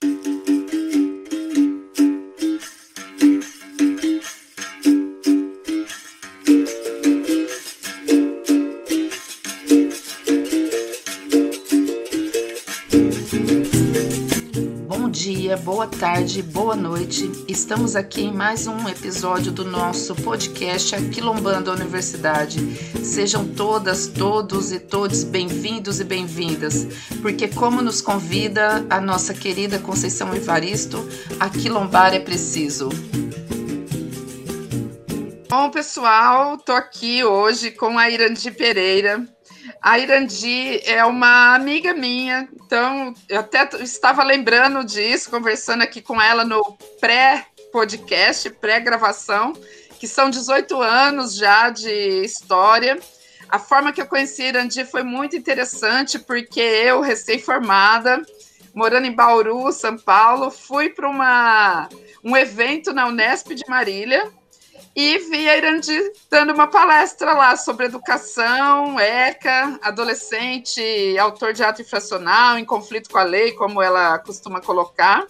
dia, tarde, boa noite. Estamos aqui em mais um episódio do nosso podcast Aquilombando a Universidade. Sejam todas, todos e todos bem-vindos e bem-vindas, porque como nos convida a nossa querida Conceição Evaristo, aquilombar é preciso. Bom, pessoal, tô aqui hoje com a Irandi Pereira, a Irandi é uma amiga minha, então eu até estava lembrando disso, conversando aqui com ela no pré-podcast, pré-gravação, que são 18 anos já de história. A forma que eu conheci a Irandi foi muito interessante, porque eu, recém-formada, morando em Bauru, São Paulo, fui para um evento na Unesp de Marília, e vi a Irandi dando uma palestra lá sobre educação, ECA, adolescente, autor de ato infracional, em conflito com a lei, como ela costuma colocar.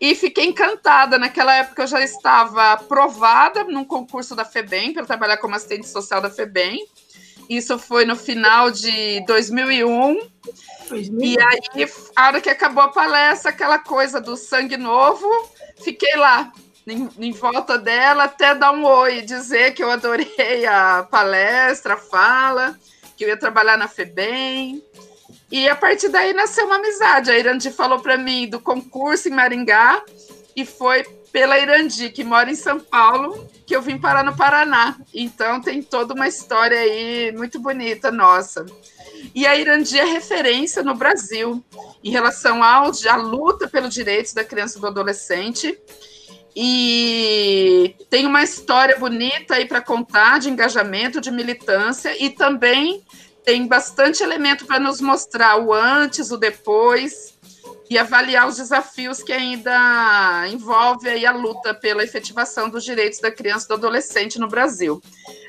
E fiquei encantada. Naquela época eu já estava aprovada num concurso da FEBEM para trabalhar como assistente social da FEBEM. Isso foi no final de 2001. 2000. E aí, a hora que acabou a palestra, aquela coisa do sangue novo, fiquei lá em, em, volta dela até dar um oi, dizer que eu adorei a palestra, a fala, que eu ia trabalhar na FEBEM. E a partir daí nasceu uma amizade. A Irandi falou para mim do concurso em Maringá e foi pela Irandi, que mora em São Paulo, que eu vim parar no Paraná. Então tem toda uma história aí muito bonita nossa. E a Irandi é referência no Brasil em relação à luta pelos direitos da criança e do adolescente e tem uma história bonita aí para contar de engajamento, de militância e também tem bastante elemento para nos mostrar o antes, o depois e avaliar os desafios que ainda envolve aí a luta pela efetivação dos direitos da criança e do adolescente no Brasil.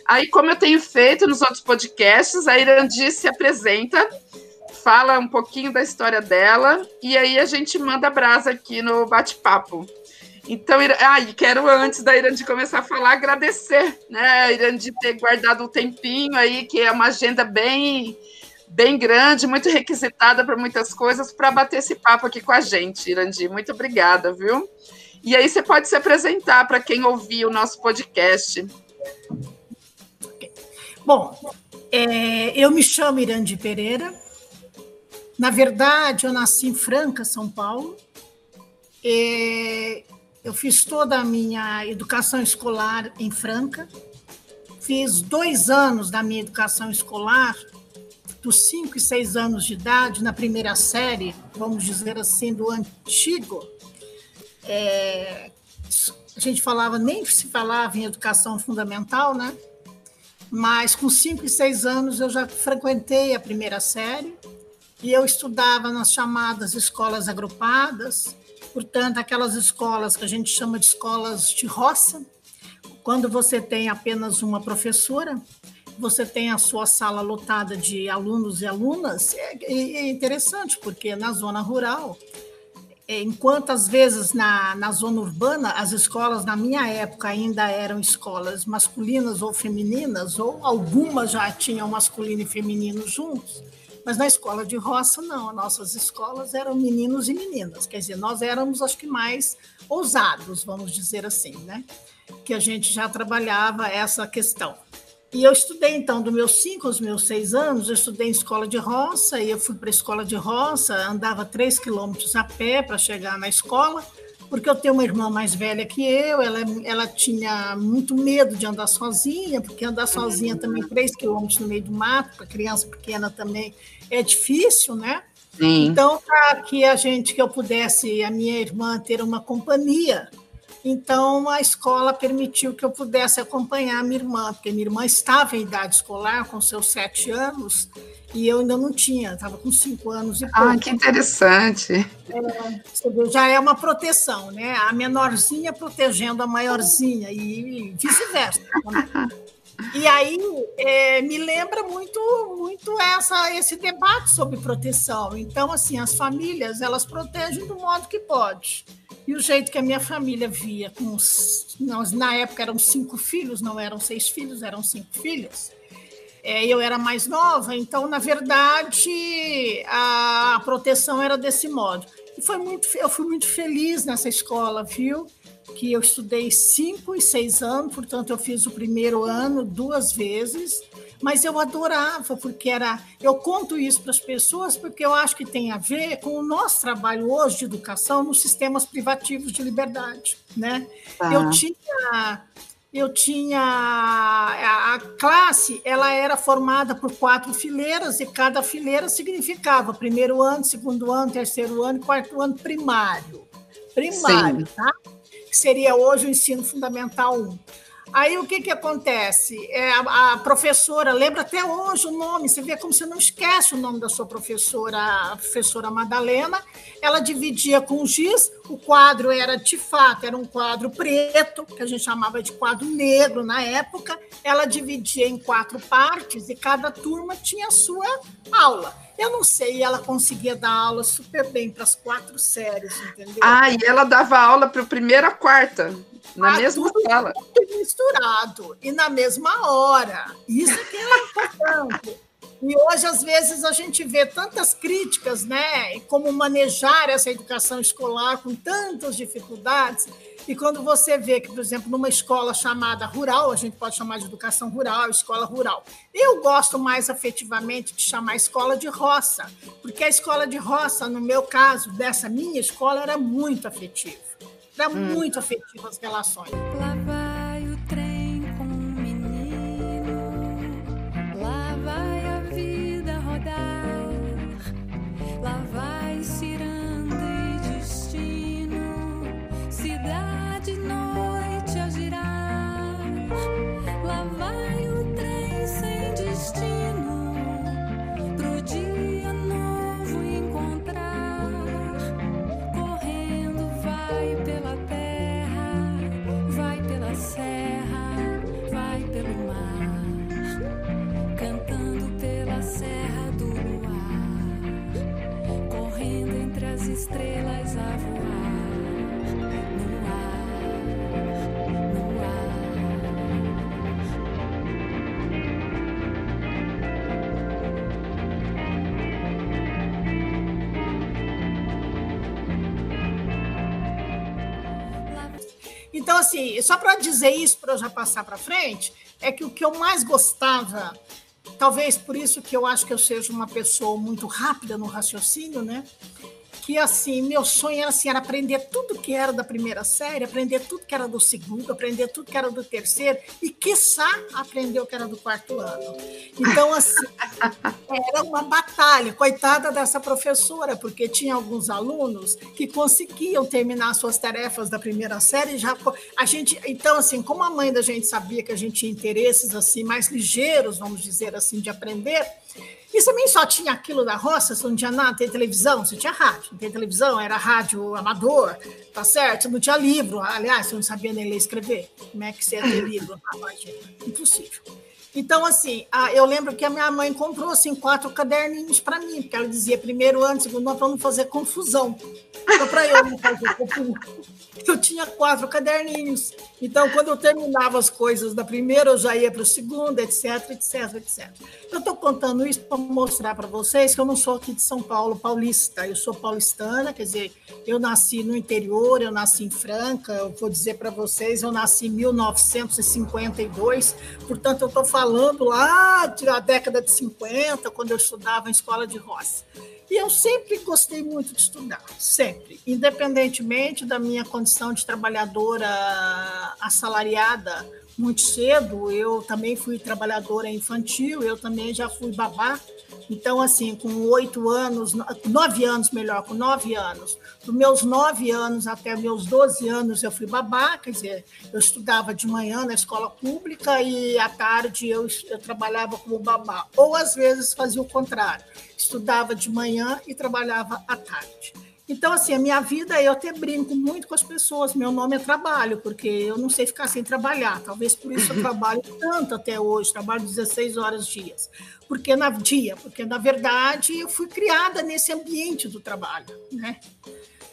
Aí, como eu tenho feito nos outros podcasts, a Irandi se apresenta, fala um pouquinho da história dela e aí a gente manda brasa aqui no bate-papo. Então, ah, quero antes da Irandi começar a falar, agradecer, né, Irandi ter guardado um tempinho aí, que é uma agenda bem bem grande, muito requisitada para muitas coisas, para bater esse papo aqui com a gente, Irandi. Muito obrigada, viu? E aí você pode se apresentar para quem ouviu o nosso podcast. Bom, é, eu me chamo Irandi Pereira. Na verdade, eu nasci em Franca, São Paulo. É, eu fiz toda a minha educação escolar em Franca, fiz dois anos da minha educação escolar, dos cinco e seis anos de idade, na primeira série, vamos dizer assim, do antigo. É, a gente falava, nem se falava em educação fundamental, né? Mas com cinco e seis anos eu já frequentei a primeira série e eu estudava nas chamadas escolas agrupadas, portanto, aquelas escolas que a gente chama de escolas de roça, quando você tem apenas uma professora, você tem a sua sala lotada de alunos e alunas, é, é interessante, porque na zona rural, é, enquanto às vezes na, na zona urbana, as escolas, na minha época, ainda eram escolas masculinas ou femininas, ou algumas já tinham masculino e feminino juntos, mas na escola de roça, não. Nossas escolas eram meninos e meninas. Quer dizer, nós éramos, acho que, mais ousados, vamos dizer assim, né? Que a gente já trabalhava essa questão. E eu estudei, então, dos meus cinco aos meus seis anos, eu estudei em escola de roça, e eu fui para a escola de roça, andava três quilômetros a pé para chegar na escola, porque eu tenho uma irmã mais velha que eu, ela, ela tinha muito medo de andar sozinha, porque andar sozinha também três quilômetros no meio do mato, para criança pequena também é difícil, né? Sim. Então, para que a gente, que eu pudesse, a minha irmã, ter uma companhia, então a escola permitiu que eu pudesse acompanhar a minha irmã, porque minha irmã estava em idade escolar, com seus sete anos, e eu ainda não tinha, estava com cinco anos e pouco. Ah, que interessante. É, já é uma proteção, né? A menorzinha protegendo a maiorzinha e vice-versa. E aí é, me lembra muito, muito essa, esse debate sobre proteção. Então, assim, as famílias elas protegem do modo que pode. E o jeito que a minha família via, com os, nós, na época eram cinco filhos, não eram seis filhos, eram cinco filhas. É, eu era mais nova, então, na verdade, a, a proteção era desse modo. E foi muito, eu fui muito feliz nessa escola, viu? Que eu estudei cinco e seis anos, portanto, eu fiz o primeiro ano duas vezes, mas eu adorava, porque era. Eu conto isso para as pessoas porque eu acho que tem a ver com o nosso trabalho hoje de educação nos sistemas privativos de liberdade. Né? Ah. Eu tinha eu tinha a, classe, ela era formada por quatro fileiras e cada fileira significava primeiro ano, segundo ano, terceiro ano, quarto ano primário. Primário, Sim. tá? Que seria hoje o ensino fundamental 1. Aí o que, que acontece? É, a, a, professora, lembra até hoje o nome, você vê como você não esquece o nome da sua professora, a professora Madalena. Ela dividia com giz, o quadro era de fato, era um quadro preto, que a gente chamava de quadro negro na época. Ela dividia em quatro partes e cada turma tinha a sua aula. Eu não sei, ela conseguia dar aula super bem para as quatro séries, entendeu? Ah, e ela dava aula para a primeira a quarta. Na ah, mesma sala. misturado e na mesma hora. Isso que é importante. E hoje, às vezes, a gente vê tantas críticas, né? Como manejar essa educação escolar com tantas dificuldades. E quando você vê que, por exemplo, numa escola chamada rural, a gente pode chamar de educação rural, escola rural. Eu gosto mais afetivamente de chamar escola de roça, porque a escola de roça, no meu caso, dessa minha escola, era muito afetiva. Era hum. muito afetivo as relações. Lá Então, assim, só para dizer isso, para eu já passar para frente, é que o que eu mais gostava, talvez por isso que eu acho que eu seja uma pessoa muito rápida no raciocínio, né? Que assim, meu sonho era assim, era aprender tudo que era da primeira série, aprender tudo que era do segundo, aprender tudo que era do terceiro e quiçá aprender o que era do quarto ano. Então assim, era uma batalha, coitada dessa professora, porque tinha alguns alunos que conseguiam terminar suas tarefas da primeira série já a gente, então assim, como a mãe da gente sabia que a gente tinha interesses assim mais ligeiros, vamos dizer assim, de aprender, e também só tinha aquilo da roça, não tinha nada, tem televisão, você tinha rádio, não tem televisão, era rádio amador, tá certo? Não tinha livro, aliás, você não sabia nem ler e escrever. Como é que você ia ter livro? Impossível. Então, assim, eu lembro que a minha mãe comprou assim, quatro caderninhos para mim, porque ela dizia primeiro ano, segundo ano, para não fazer confusão. Então, para eu não fazer confusão, eu tinha quatro caderninhos. Então, quando eu terminava as coisas da primeira, eu já ia para o segundo, etc, etc, etc. Eu estou contando isso para mostrar para vocês que eu não sou aqui de São Paulo, paulista. Eu sou paulistana, quer dizer, eu nasci no interior, eu nasci em Franca. Eu vou dizer para vocês, eu nasci em 1952, portanto, eu estou falando falando lá da década de 50, quando eu estudava em escola de roça. E eu sempre gostei muito de estudar, sempre, independentemente da minha condição de trabalhadora assalariada muito cedo, eu também fui trabalhadora infantil, eu também já fui babá. Então, assim, com oito anos, nove anos melhor, com nove anos, dos meus nove anos até meus doze anos eu fui babá, quer dizer, eu estudava de manhã na escola pública e à tarde eu, eu trabalhava como babá. Ou às vezes fazia o contrário, estudava de manhã e trabalhava à tarde. Então, assim, a minha vida, eu até brinco muito com as pessoas. Meu nome é trabalho, porque eu não sei ficar sem trabalhar. Talvez por isso eu trabalho tanto até hoje, trabalho 16 horas dias. Porque na dia, porque na verdade eu fui criada nesse ambiente do trabalho, né?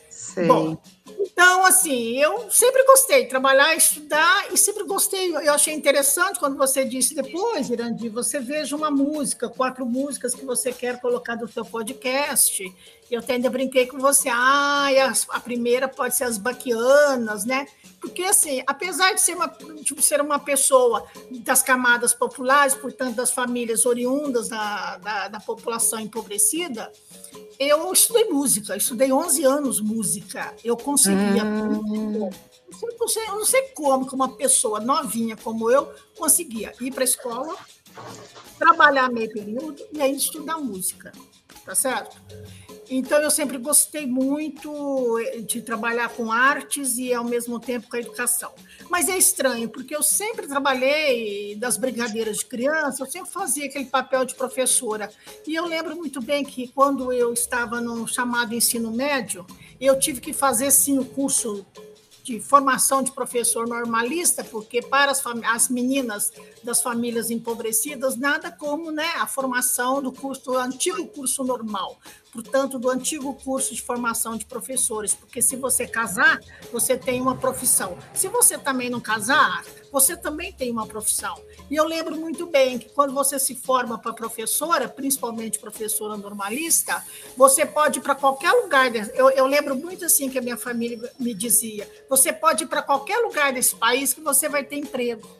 Sei. Bom, então, assim, eu sempre gostei de trabalhar, estudar, e sempre gostei. Eu achei interessante quando você disse depois, Irandi, você veja uma música, quatro músicas que você quer colocar no seu podcast. Eu até ainda brinquei com você, ah, a, primeira pode ser as baquianas, né? Porque, assim, apesar de ser uma, de ser uma pessoa das camadas populares, portanto, das famílias oriundas da, da, da população empobrecida, eu estudei música, estudei 11 anos música. Eu conseguia. Hum. Eu, não sei como que uma pessoa novinha como eu conseguia ir para a escola, trabalhar meio período e aí estudar música. Tá certo? Então, eu sempre gostei muito eh, de trabalhar com artes e, ao mesmo tempo, com a educação. Mas é estranho, porque eu sempre trabalhei das brigadeiras de criança, eu sempre fazia aquele papel de professora. E eu lembro muito bem que, quando eu estava no chamado ensino médio, eu tive que fazer, sim, o curso de formação de professor normalista, porque para as, as meninas das famílias empobrecidas, nada como né, a formação do curso, do antigo curso normal portanto, do antigo curso de formação de professores, porque se você casar, você tem uma profissão. Se você também não casar, você também tem uma profissão. E eu lembro muito bem que quando você se forma para professora, principalmente professora normalista, você pode ir para qualquer lugar. Eu, eu lembro muito assim que a minha família me dizia: você pode ir para qualquer lugar desse país que você vai ter emprego.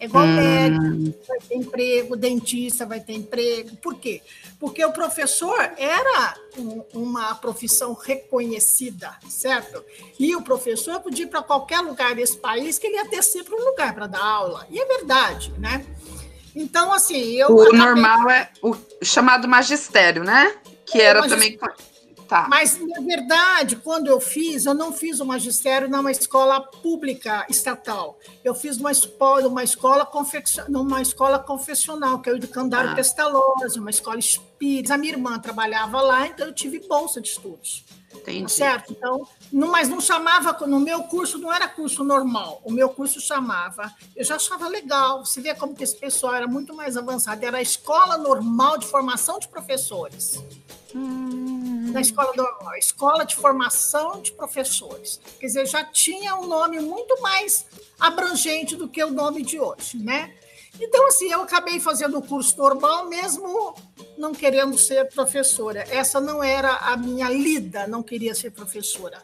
É igual hum. médico, vai ter emprego, dentista vai ter emprego. Por quê? Porque o professor era um, uma profissão reconhecida, certo? E o professor podia ir para qualquer lugar desse país que ele ia ter sempre um lugar para dar aula. E é verdade, né? Então, assim, eu. O acabei... normal é o chamado magistério, né? Que era também Tá. Mas, na verdade, quando eu fiz, eu não fiz o magistério numa escola pública estatal. Eu fiz uma escola, uma escola, confeccion, numa escola confessional, que é o Educandário ah. Pestalozzi, uma escola espírita. A minha irmã trabalhava lá, então eu tive bolsa de estudos. Entendi. Tá certo? Então, não, mas não chamava, no meu curso não era curso normal, o meu curso chamava, eu já achava legal, você vê como que esse pessoal era muito mais avançado, era a Escola Normal de Formação de Professores. Hum. Na escola normal, escola de formação de professores. Quer dizer, já tinha um nome muito mais abrangente do que o nome de hoje, né? Então, assim, eu acabei fazendo o curso normal, mesmo não querendo ser professora. Essa não era a minha lida, não queria ser professora.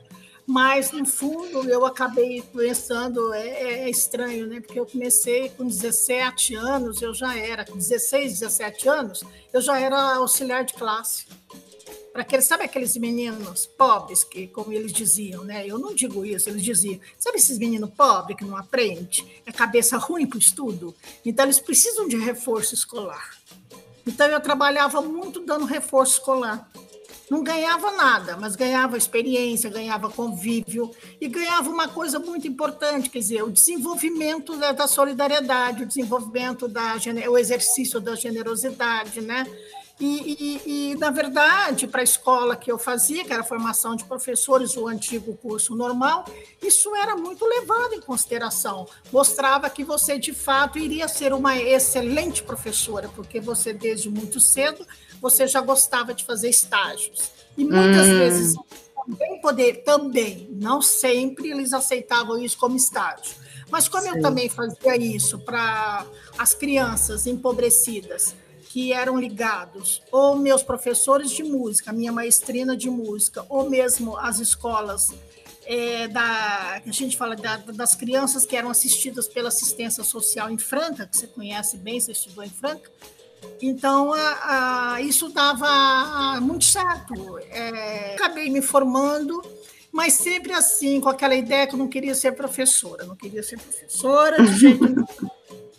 Mas, no fundo, eu acabei pensando, é, é, é estranho, né? Porque eu comecei com 17 anos, eu já era, 16, 17 anos, eu já era auxiliar de classe para aqueles, sabe aqueles meninos pobres que, como eles diziam, né? Eu não digo isso, eles diziam, sabe esses meninos pobres que não aprendem, é cabeça ruim para o estudo, então eles precisam de reforço escolar. Então eu trabalhava muito dando reforço escolar. Não ganhava nada, mas ganhava experiência, ganhava convívio e ganhava uma coisa muito importante, quer dizer, o desenvolvimento da, da solidariedade, o desenvolvimento da o exercício da generosidade, né? E, e, e, na verdade, para a escola que eu fazia, que era a formação de professores, o antigo curso normal, isso era muito levado em consideração. Mostrava que você, de fato, iria ser uma excelente professora, porque você, desde muito cedo, você já gostava de fazer estágios. E muitas hum. vezes também poder, também, não sempre eles aceitavam isso como estágio. Mas como Sim. eu também fazia isso para as crianças empobrecidas, que eram ligados, ou meus professores de música, minha maestrina de música, ou mesmo as escolas é, da, a gente fala da, das crianças que eram assistidas pela assistência social em Franca, que você conhece bem, você estudou em Franca. Então, a, a, isso dava muito certo. É, acabei me formando, mas sempre assim, com aquela ideia que eu não queria ser professora, não queria ser professora de jeito nenhum.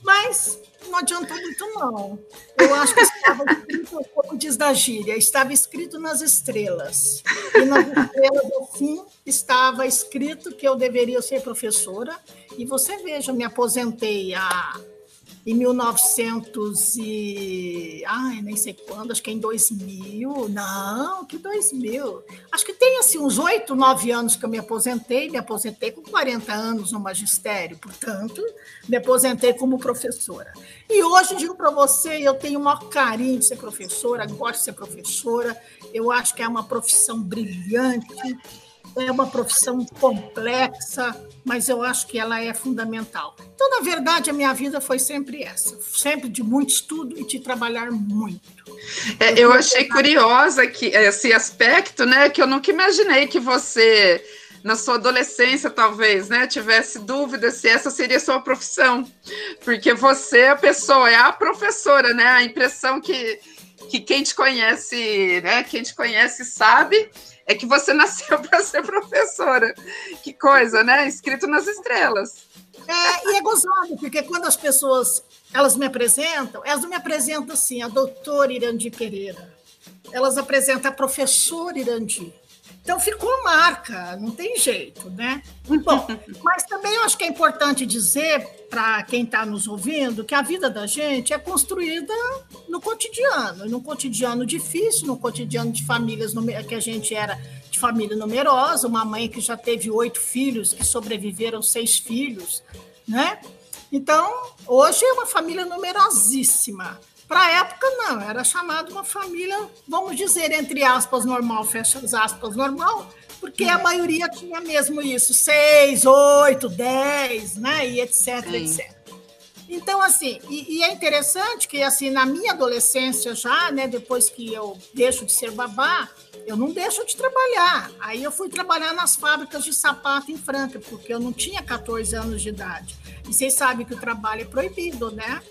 Mas não adiantou muito, não. Eu acho que estava escrito, como diz da gíria, estava escrito nas estrelas. E nas estrelas, assim, estava escrito que eu deveria ser professora. E você veja, me aposentei há em 1900 e... Ai, nem sei quando, acho que é em 2000. Não, que 2000. Acho que tem, assim, uns oito, nove anos que eu me aposentei. Me aposentei com 40 anos no magistério, portanto, me aposentei como professora. E hoje, digo para você, eu tenho o maior carinho de ser professora, gosto de ser professora. Eu acho que é uma profissão brilhante, é uma profissão complexa, mas eu acho que ela é fundamental. Então, na verdade, a minha vida foi sempre essa, sempre de muito estudo e de trabalhar muito. É, eu, eu achei curiosa que esse aspecto, né, que eu nunca imaginei que você na sua adolescência, talvez, né, tivesse dúvida se essa seria sua profissão, porque você é a pessoa, é a professora, né? A impressão que, que quem te conhece, né, quem te conhece sabe é que você nasceu para ser professora. Que coisa, né? Escrito nas estrelas. É, e é gozado, porque quando as pessoas elas me apresentam, elas não me apresentam assim, a doutora Irandi Pereira. Elas apresentam a professora Irandi. Então ficou marca, não tem jeito, né? Bom, mas também eu acho que é importante dizer para quem está nos ouvindo que a vida da gente é construída no cotidiano, num cotidiano difícil, num cotidiano de famílias que a gente era de família numerosa, uma mãe que já teve oito filhos, que sobreviveram seis filhos, né? Então, hoje é uma família numerosíssima. Para a época, não, era chamado uma família, vamos dizer, entre aspas, normal, fecha as aspas, normal, porque a maioria tinha mesmo isso, seis, oito, dez, né, e etc, Sim. etc. Então, assim, e, e, é interessante que, assim, na minha adolescência já, né, depois que eu deixo de ser babá, eu não deixo de trabalhar. Aí eu fui trabalhar nas fábricas de sapato em Franca, porque eu não tinha 14 anos de idade. E vocês sabem que o trabalho é proibido, né?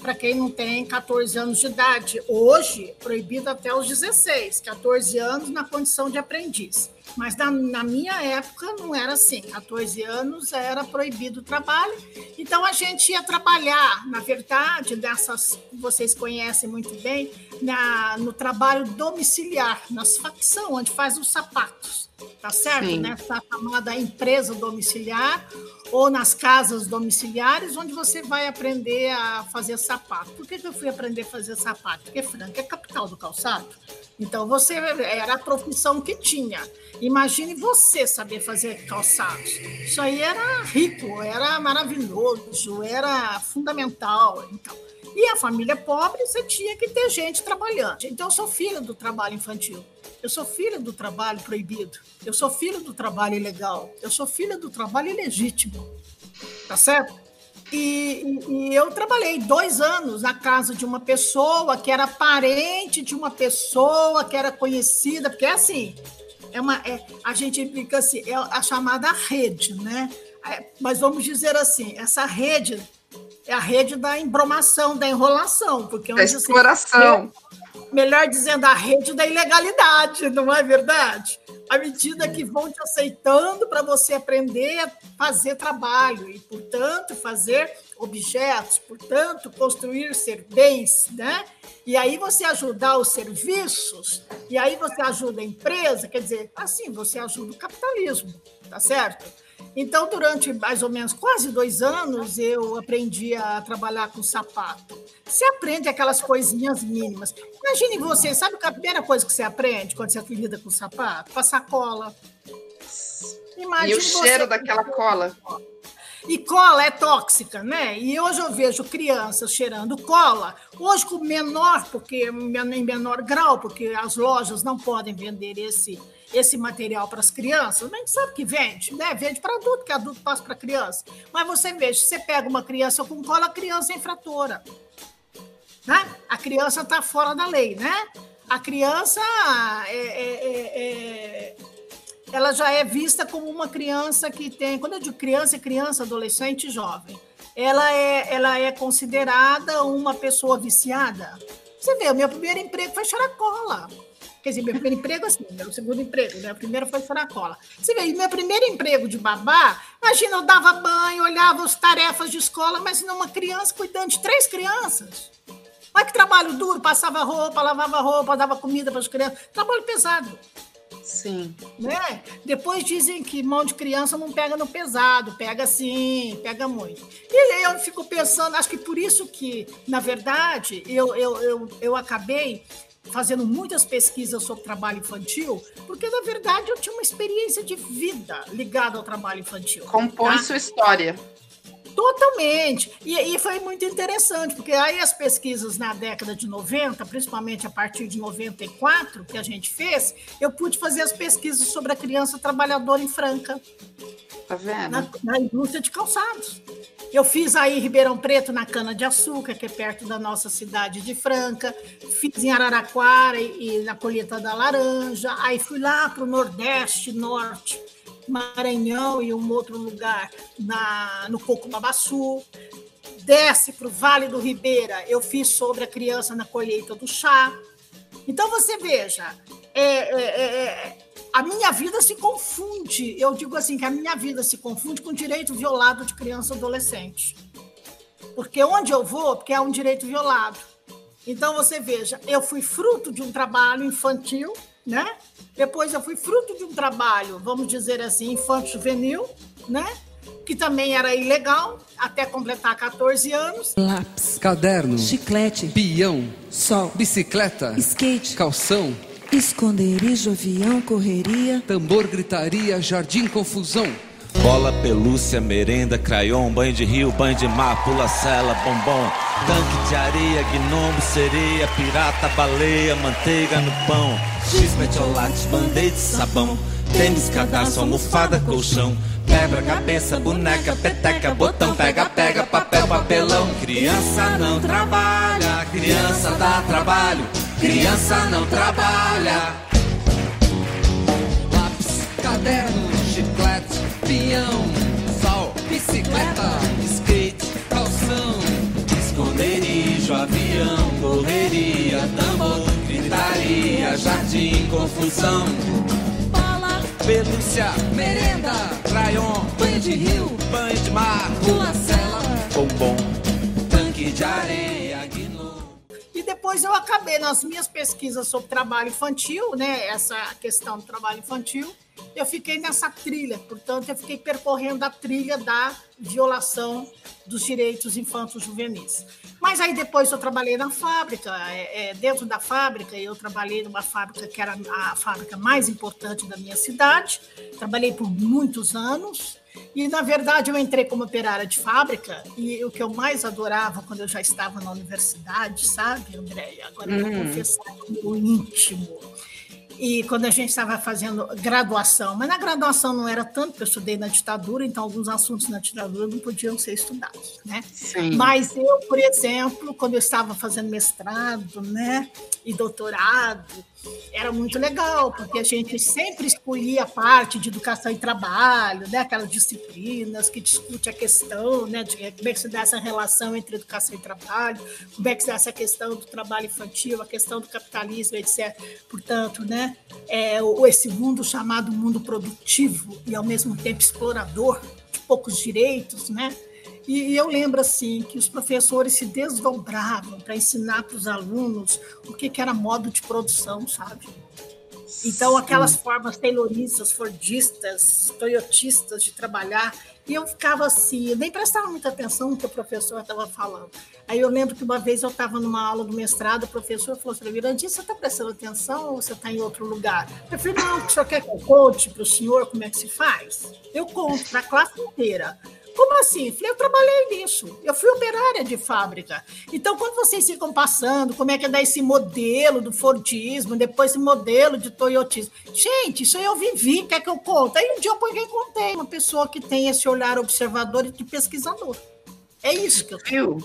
Para quem não tem 14 anos de idade. Hoje, proibido até os 16, 14 anos na condição de aprendiz. Mas na, na, minha época não era assim. 14 anos era proibido o trabalho. Então a gente ia trabalhar, na verdade, dessas vocês conhecem muito bem, na, no trabalho domiciliar, nas facções, onde faz os sapatos. Tá certo? Nessa né? chamada empresa domiciliar ou nas casas domiciliares, onde você vai aprender a fazer sapato. Por que, que eu fui aprender a fazer sapato? Porque Franca é capital do calçado. Então, você era a profissão que tinha. Imagine você saber fazer calçados. Isso aí era rico, era maravilhoso, era fundamental. Então, e a família pobre, você tinha que ter gente trabalhando. Então, eu sou filha do trabalho infantil. Eu sou filha do trabalho proibido. Eu sou filha do trabalho ilegal. Eu sou filha do trabalho ilegítimo. Tá certo? E, e, eu trabalhei dois anos na casa de uma pessoa que era parente de uma pessoa que era conhecida, porque é assim, é uma, é, a gente implica assim, é a chamada rede, né? É, mas vamos dizer assim, essa rede é a rede da embromação, da enrolação, porque da exploração. Assim, melhor dizendo, a rede da ilegalidade, não é verdade? À medida que vão te aceitando para você aprender a fazer trabalho e, portanto, fazer objetos, portanto, construir ser bens, né? E aí você ajudar os serviços, e aí você ajuda a empresa, quer dizer, assim, você ajuda o capitalismo, tá certo? Então, durante mais ou menos quase dois anos, eu aprendi a trabalhar com sapato. Você aprende aquelas coisinhas mínimas. Imagine você, sabe a primeira coisa que você aprende quando você lida com sapato? Passar cola. Imagine e o cheiro daquela cola. E cola é tóxica, né? E hoje eu vejo crianças cheirando cola, hoje com menor, porque em menor grau, porque as lojas não podem vender esse esse material para as crianças, a gente sabe que vende, né? Vende para adulto, que adulto passa para criança. Mas você veja, você pega uma criança com cola, a criança é infratora. Né? A criança está fora da lei, né? A criança é, é, é, é, ela já é vista como uma criança que tem. Quando eu digo criança, é criança, adolescente, jovem. Ela é, ela é considerada uma pessoa viciada. Você vê, o meu primeiro emprego foi cheirar cola. Quer dizer, meu primeiro emprego, assim, meu segundo emprego, né? O primeiro foi cola. Você vê, meu primeiro emprego de babá, imagina, eu dava banho, olhava as tarefas de escola, mas numa criança cuidando de três crianças. Olha que trabalho duro, passava roupa, lavava roupa, dava comida para as crianças. Trabalho pesado. Sim. Né? Depois dizem que mão de criança não pega no pesado, pega sim, pega muito. E aí eu fico pensando, acho que por isso que, na verdade, eu, eu, eu, eu acabei fazendo muitas pesquisas sobre trabalho infantil, porque na verdade eu tinha uma experiência de vida ligada ao trabalho infantil. Compõe tá? sua história. Totalmente. E, e, foi muito interessante, porque aí as pesquisas na década de 90, principalmente a partir de 94, que a gente fez, eu pude fazer as pesquisas sobre a criança trabalhadora em Franca. Tá vendo? Na, na indústria de calçados. Eu fiz aí em Ribeirão Preto, na cana-de-açúcar, que é perto da nossa cidade de Franca. Fiz em Araraquara e, e na colheita da laranja. Aí fui lá para o Nordeste, Norte Maranhão e um outro lugar na, no Coco Babaçu. Desce para o Vale do Ribeira, eu fiz sobre a criança na colheita do chá. Então você veja, é, é, é, é, a minha vida se confunde. Eu digo assim que a minha vida se confunde com o direito violado de criança e adolescente. Porque onde eu vou, porque é um direito violado. Então você veja, eu fui fruto de um trabalho infantil né? Depois eu fui fruto de um trabalho, vamos dizer assim, infanto-juvenil, né? Que também era ilegal até completar 14 anos. Lápis, caderno, chiclete, pião, sol, bicicleta, skate, calção, esconderijo, avião, correria, tambor, gritaria, jardim, confusão. Bola, pelúcia, merenda, crayon, banho de rio, banho de mar, pula-cela, bombom, tanque de areia, gnomo, sereia, pirata, baleia, manteiga no pão, x metiolate, band-aid, sabão, tênis, cadarço, almofada, colchão, quebra, cabeça, boneca, peteca, botão, pega, pega, papel, papelão. Criança não trabalha, criança dá trabalho, criança não trabalha. Lápis, caderno, Peão, sol, bicicleta, skate, calção, esconderijo, avião, correria, tambor, gritaria, jardim, confusão. Bola, pelúcia, merenda, crayon, banho de rio, banho de mar, pula-cela, bombom, tanque de areia, depois eu acabei nas minhas pesquisas sobre trabalho infantil, né? Essa questão do trabalho infantil eu fiquei nessa trilha, portanto, eu fiquei percorrendo a trilha da violação dos direitos infantos juvenis. Mas aí depois eu trabalhei na fábrica, é, é, dentro da fábrica, eu trabalhei numa fábrica que era a fábrica mais importante da minha cidade, trabalhei por muitos anos, e, na verdade, eu entrei como operária de fábrica e o que eu mais adorava quando eu já estava na universidade, sabe, Andréia? Agora eu vou uhum. confessar o íntimo e quando a gente estava fazendo graduação, mas na graduação não era tanto, porque eu estudei na ditadura, então alguns assuntos na ditadura não podiam ser estudados, né? Sim. Mas eu, por exemplo, quando eu estava fazendo mestrado, né, e doutorado, era muito legal, porque a gente sempre escolhia a parte de educação e trabalho, né? aquelas disciplinas que discute a questão né? de como é que se dá essa relação entre educação e trabalho, como é que se dá essa questão do trabalho infantil, a questão do capitalismo, etc. Portanto, né? é, esse mundo chamado mundo produtivo e, ao mesmo tempo, explorador, de poucos direitos, né? E, eu lembro assim que os professores se desdobravam para ensinar para os alunos o que, que era modo de produção, sabe? Então, aquelas Sim. formas tayloristas, fordistas, toyotistas de trabalhar, e eu ficava assim, eu nem prestava muita atenção no que o professor estava falando. Aí eu lembro que uma vez eu estava numa aula do mestrado, o professor falou assim, Virandir, você está prestando atenção ou você está em outro lugar? Eu falei, não, o senhor quer que eu conte para o senhor como é que se faz? Eu conto para a classe inteira. Como assim? Falei, eu trabalhei nisso. Eu fui operária de fábrica. Então, quando vocês ficam passando, como é que é dar esse modelo do Fordismo, depois esse modelo de Toyotismo. Gente, isso aí eu vivi, quer que eu conte? Aí um dia eu peguei e contei. Uma pessoa que tem esse olhar observador e de pesquisador. É isso que eu Viu?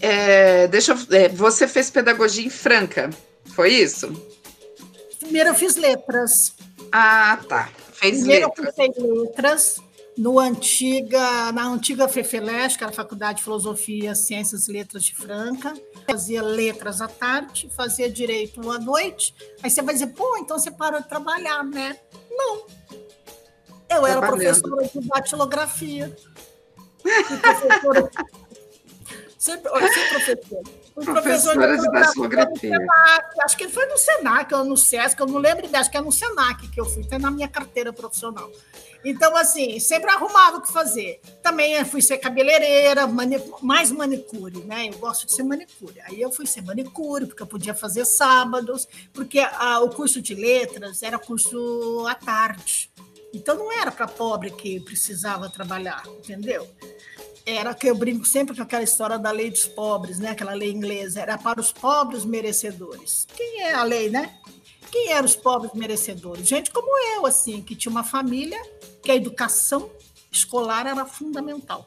É, deixa eu, é, você fez pedagogia em Franca, foi isso? Primeiro eu fiz letras. Ah, tá. Fez Primeiro letras. eu fiz letras no antiga, na antiga FEFELESH, que era a Faculdade de Filosofia, Ciências e Letras de Franca. Fazia letras à tarde, fazia direito à noite. Aí você vai dizer, pô, então você parou de trabalhar, né? Não. Eu era professora de datilografia. professora... sempre, sempre professora. O Professora de datilografia. Acho que foi no Senac ou no Sesc, eu não lembro, acho que é no Senac que eu fui, até na minha carteira profissional. Então, assim, sempre arrumava o que fazer. Também fui ser cabeleireira, mais manicure, né? Eu gosto de ser manicure. Aí eu fui ser manicure, porque eu podia fazer sábados, porque ah, o curso de letras era curso à tarde. Então não era para pobre que precisava trabalhar, entendeu? Era que eu brinco sempre com aquela história da lei dos pobres, né? Aquela lei inglesa, era para os pobres merecedores. Quem é a lei, né? Quem eram os pobres merecedores? Gente como eu, assim, que tinha uma família que a educação escolar era fundamental.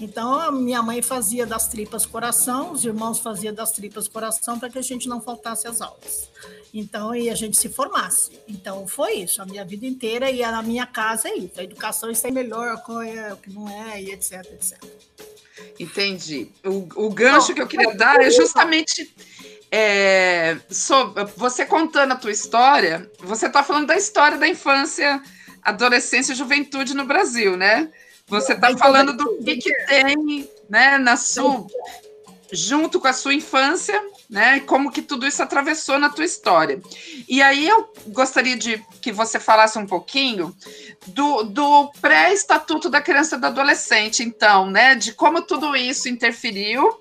Então, a minha mãe fazia das tripas coração, os irmãos faziam das tripas coração para que a gente não faltasse às aulas. Então, e a gente se formasse. Então, foi isso, a minha vida inteira e a minha casa é isso. A educação isso é melhor, qual é, o que não é, e etc, etc. Entendi. O, o gancho que eu queria dar é justamente é, so- você contando a tua história. Você está falando da história da infância, adolescência e juventude no Brasil, né? Você está falando do tudo que, que tem, né, na sua, junto com a sua infância, né? e Como que tudo isso atravessou na tua história. E aí eu gostaria de que você falasse um pouquinho do, do pré-estatuto da criança e do adolescente, então, né? De como tudo isso interferiu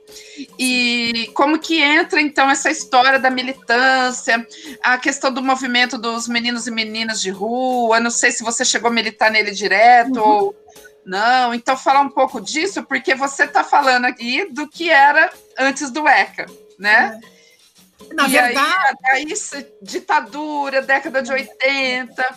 e como que entra, então, essa história da militância, a questão do movimento dos meninos e meninas de rua. Não sei se você chegou a militar nele direto ou não. Então, falar um pouco disso, porque você está falando aqui do que era antes do ECA, né? Na e verdade, aí, aí, ditadura, década de 80,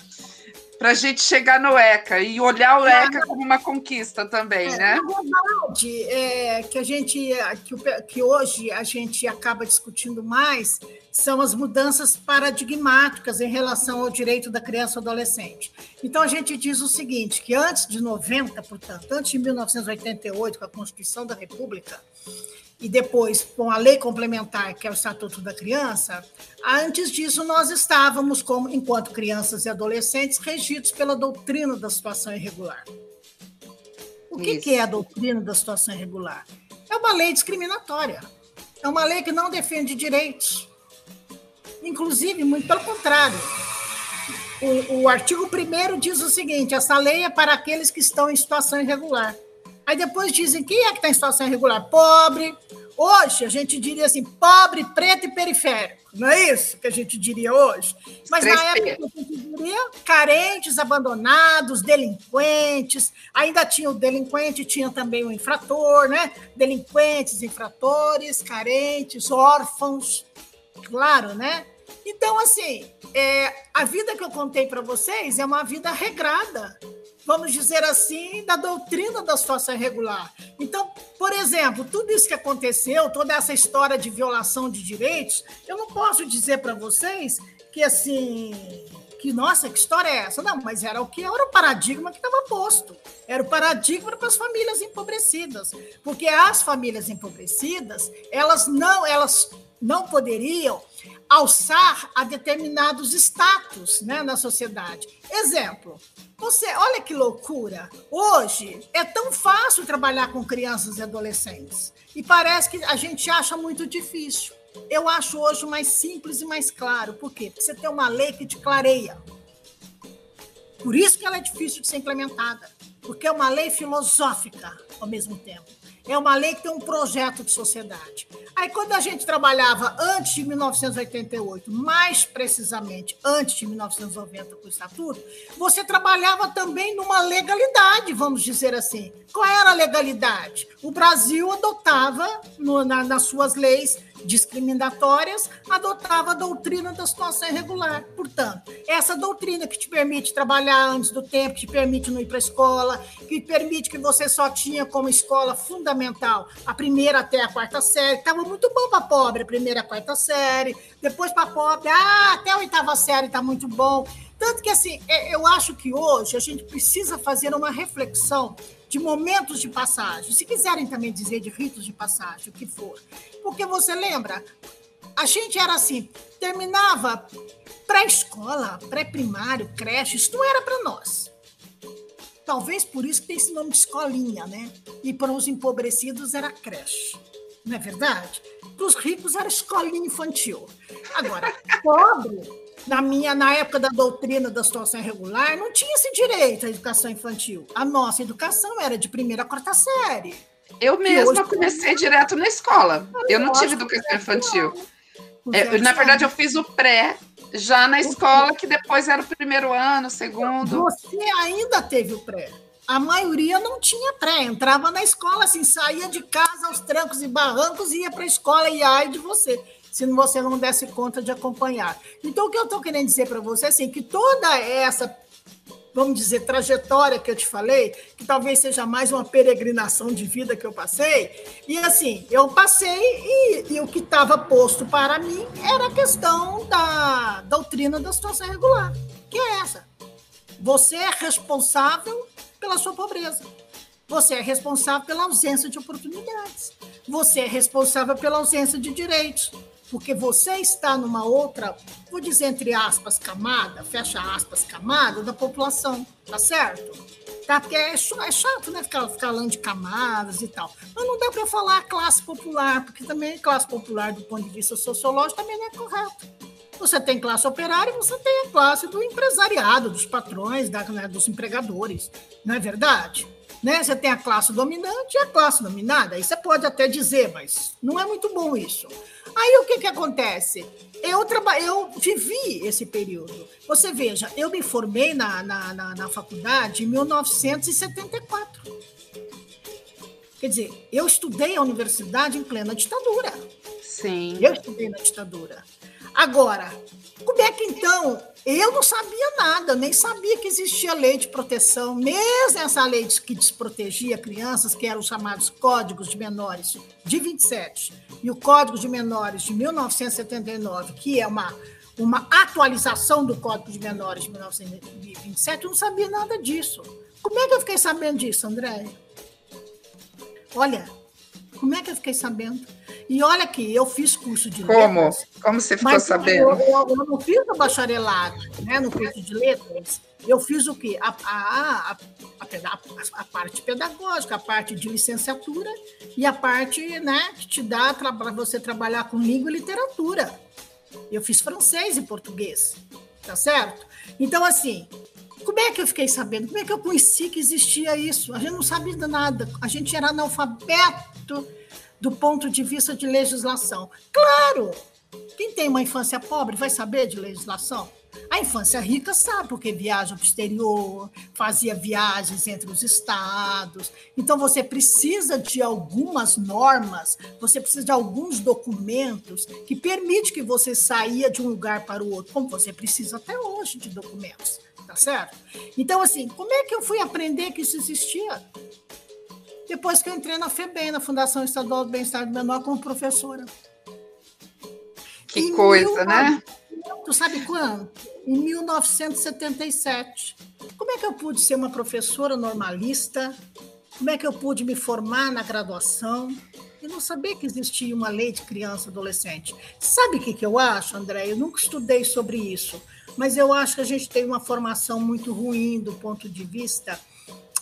para a gente chegar no ECA e olhar o ECA como uma conquista também, É, né? Na verdade, é, que a gente, que, que hoje a gente acaba discutindo mais são as mudanças paradigmáticas em relação ao direito da criança e adolescente. Então a gente diz o seguinte, que antes de 90, portanto, antes de 1988, com a Constituição da República, e depois com a lei complementar, que é o Estatuto da Criança, antes disso nós estávamos, como, enquanto crianças e adolescentes, regidos pela doutrina da situação irregular. O que, que é a doutrina da situação irregular? É uma lei discriminatória. É uma lei que não defende direitos. Inclusive, muito pelo contrário. O, o artigo 1 diz o seguinte: essa lei é para aqueles que estão em situação irregular. Aí depois dizem quem é que está em situação irregular? Pobre. Hoje a gente diria assim, pobre, preto e periférico. Não é isso que a gente diria hoje? Mas Três na época a gente diria carentes, abandonados, delinquentes. Ainda tinha o delinquente, tinha também o infrator, né? Delinquentes, infratores, carentes, órfãos. Claro, né? Então, assim, é, a vida que eu contei para vocês é uma vida regrada, vamos dizer assim, da doutrina da situação irregular. Então, por exemplo, tudo isso que aconteceu, toda essa história de violação de direitos, eu não posso dizer para vocês que, assim, que, nossa, que história é essa? Não, mas era o que era o paradigma que estava posto. Era o paradigma para as famílias empobrecidas. Porque as famílias empobrecidas, elas não, elas não poderiam alçar a determinados status né, na sociedade. Exemplo, você, olha que loucura. Hoje é tão fácil trabalhar com crianças e adolescentes. E parece que a gente acha muito difícil. Eu acho hoje mais simples e mais claro. Por quê? Porque você tem uma lei que te clareia. Por isso que ela é difícil de ser implementada. Porque é uma lei filosófica ao mesmo tempo. É uma lei que tem um projeto de sociedade. Aí, quando a gente trabalhava antes de 1988, mais precisamente antes de 1990 com o Estatuto, você trabalhava também numa legalidade, vamos dizer assim. Qual era a legalidade? O Brasil adotava, no, na, nas suas leis discriminatórias, adotava a doutrina da situação irregular. Portanto, essa doutrina que te permite trabalhar antes do tempo, que te permite não ir para a escola, que permite que você só tinha como escola fundamental a primeira até a quarta série. Estava muito bom para pobre, a primeira a quarta série. Depois para pobre, ah, até a oitava série está muito bom. Tanto que, assim, é, eu acho que hoje a gente precisa fazer uma reflexão de momentos de passagem. Se quiserem também dizer de ritos de passagem, o que for. Porque você lembra, a gente era assim, terminava pré-escola, pré-primário, creche, isso não era para nós. Talvez por isso que tem esse nome de escolinha, né? E para os empobrecidos era creche. Não é verdade? Para os ricos era escolinha infantil. Agora, pobre, na minha na época da doutrina da situação irregular, não tinha esse direito à educação infantil. A nossa educação era de primeira a quarta série. Eu mesma hoje- comecei direto na escola. Eu não tive educação infantil. Com É, sete na verdade, eu fiz o pré já na escola, que depois era o primeiro ano, segundo. Você ainda teve o pré. A maioria não tinha pré, entrava na escola assim, saía de casa aos trancos e barrancos e ia para a escola e ai de você, se você não desse conta de acompanhar. Então, o que eu estou querendo dizer para você é assim, que toda essa, vamos dizer, trajetória que eu te falei, que talvez seja mais uma peregrinação de vida que eu passei, e assim, eu passei e, e o que estava posto para mim era a questão da doutrina da situação irregular, que é essa. Você é responsável pela sua pobreza. Você é responsável pela ausência de oportunidades. Você é responsável pela ausência de direitos. Porque você está numa outra, vou dizer entre aspas, camada, fecha aspas, camada da população, tá certo? Tá? Porque é é chato, né? Ficar falando de camadas e tal. Mas não dá para falar classe popular, porque também classe popular, do ponto de vista sociológico, também não é correto. Você tem classe operária e você tem a classe do empresariado, dos patrões, da- né, dos empregadores. Não é verdade? Né? Você tem a classe dominante e a classe dominada. Aí você pode até dizer, mas não é muito bom isso. Aí o que, que acontece? Eu, traba... eu vivi esse período. Você veja, eu me formei na, na, na, na faculdade em 1974. Quer dizer, eu estudei a universidade em plena ditadura. Sim. Eu estudei na ditadura. Agora, como é que então? Eu não sabia nada, nem sabia que existia lei de proteção, mesmo essa lei que desprotegia crianças, que eram os chamados Códigos de Menores de 27, e o Código de Menores de 1979, que é uma, uma atualização do Código de Menores de 1927, eu não sabia nada disso. Como é que eu fiquei sabendo disso, André? Olha, como é que eu fiquei sabendo? E olha aqui, eu fiz curso de Como? letras, Como você ficou sabendo? Eu, eu, eu não fiz o bacharelado, né, no curso de letras. Eu fiz o quê? A, a, a, a parte pedagógica, a parte de licenciatura e a parte né, que te dá para você trabalhar com língua e literatura. Eu fiz francês e português, tá certo? Então, assim, como é que eu fiquei sabendo? Como é que eu conheci que existia isso? A gente não sabia nada. A gente era analfabeto do ponto de vista de legislação. Claro, quem tem uma infância pobre vai saber de legislação. A infância rica sabe, porque viaja para o exterior, fazia viagens entre os estados. Então, você precisa de algumas normas, você precisa de alguns documentos que permite que você saia de um lugar para o outro, como você precisa até hoje de documentos, tá certo? Então, assim, como é que eu fui aprender que isso existia? Depois que eu entrei na FEBEM, na Fundação Estadual do Bem-Estar do Menor, como professora. Que Em coisa, né? Tu sabe quando? Em 1977. Como é que eu pude ser uma professora normalista? Como é que eu pude me formar na graduação? Eu não sabia que existia uma lei de criança e adolescente. Sabe o que, que eu acho, André? Eu nunca estudei sobre isso, mas eu acho que a gente tem uma formação muito ruim do ponto de vista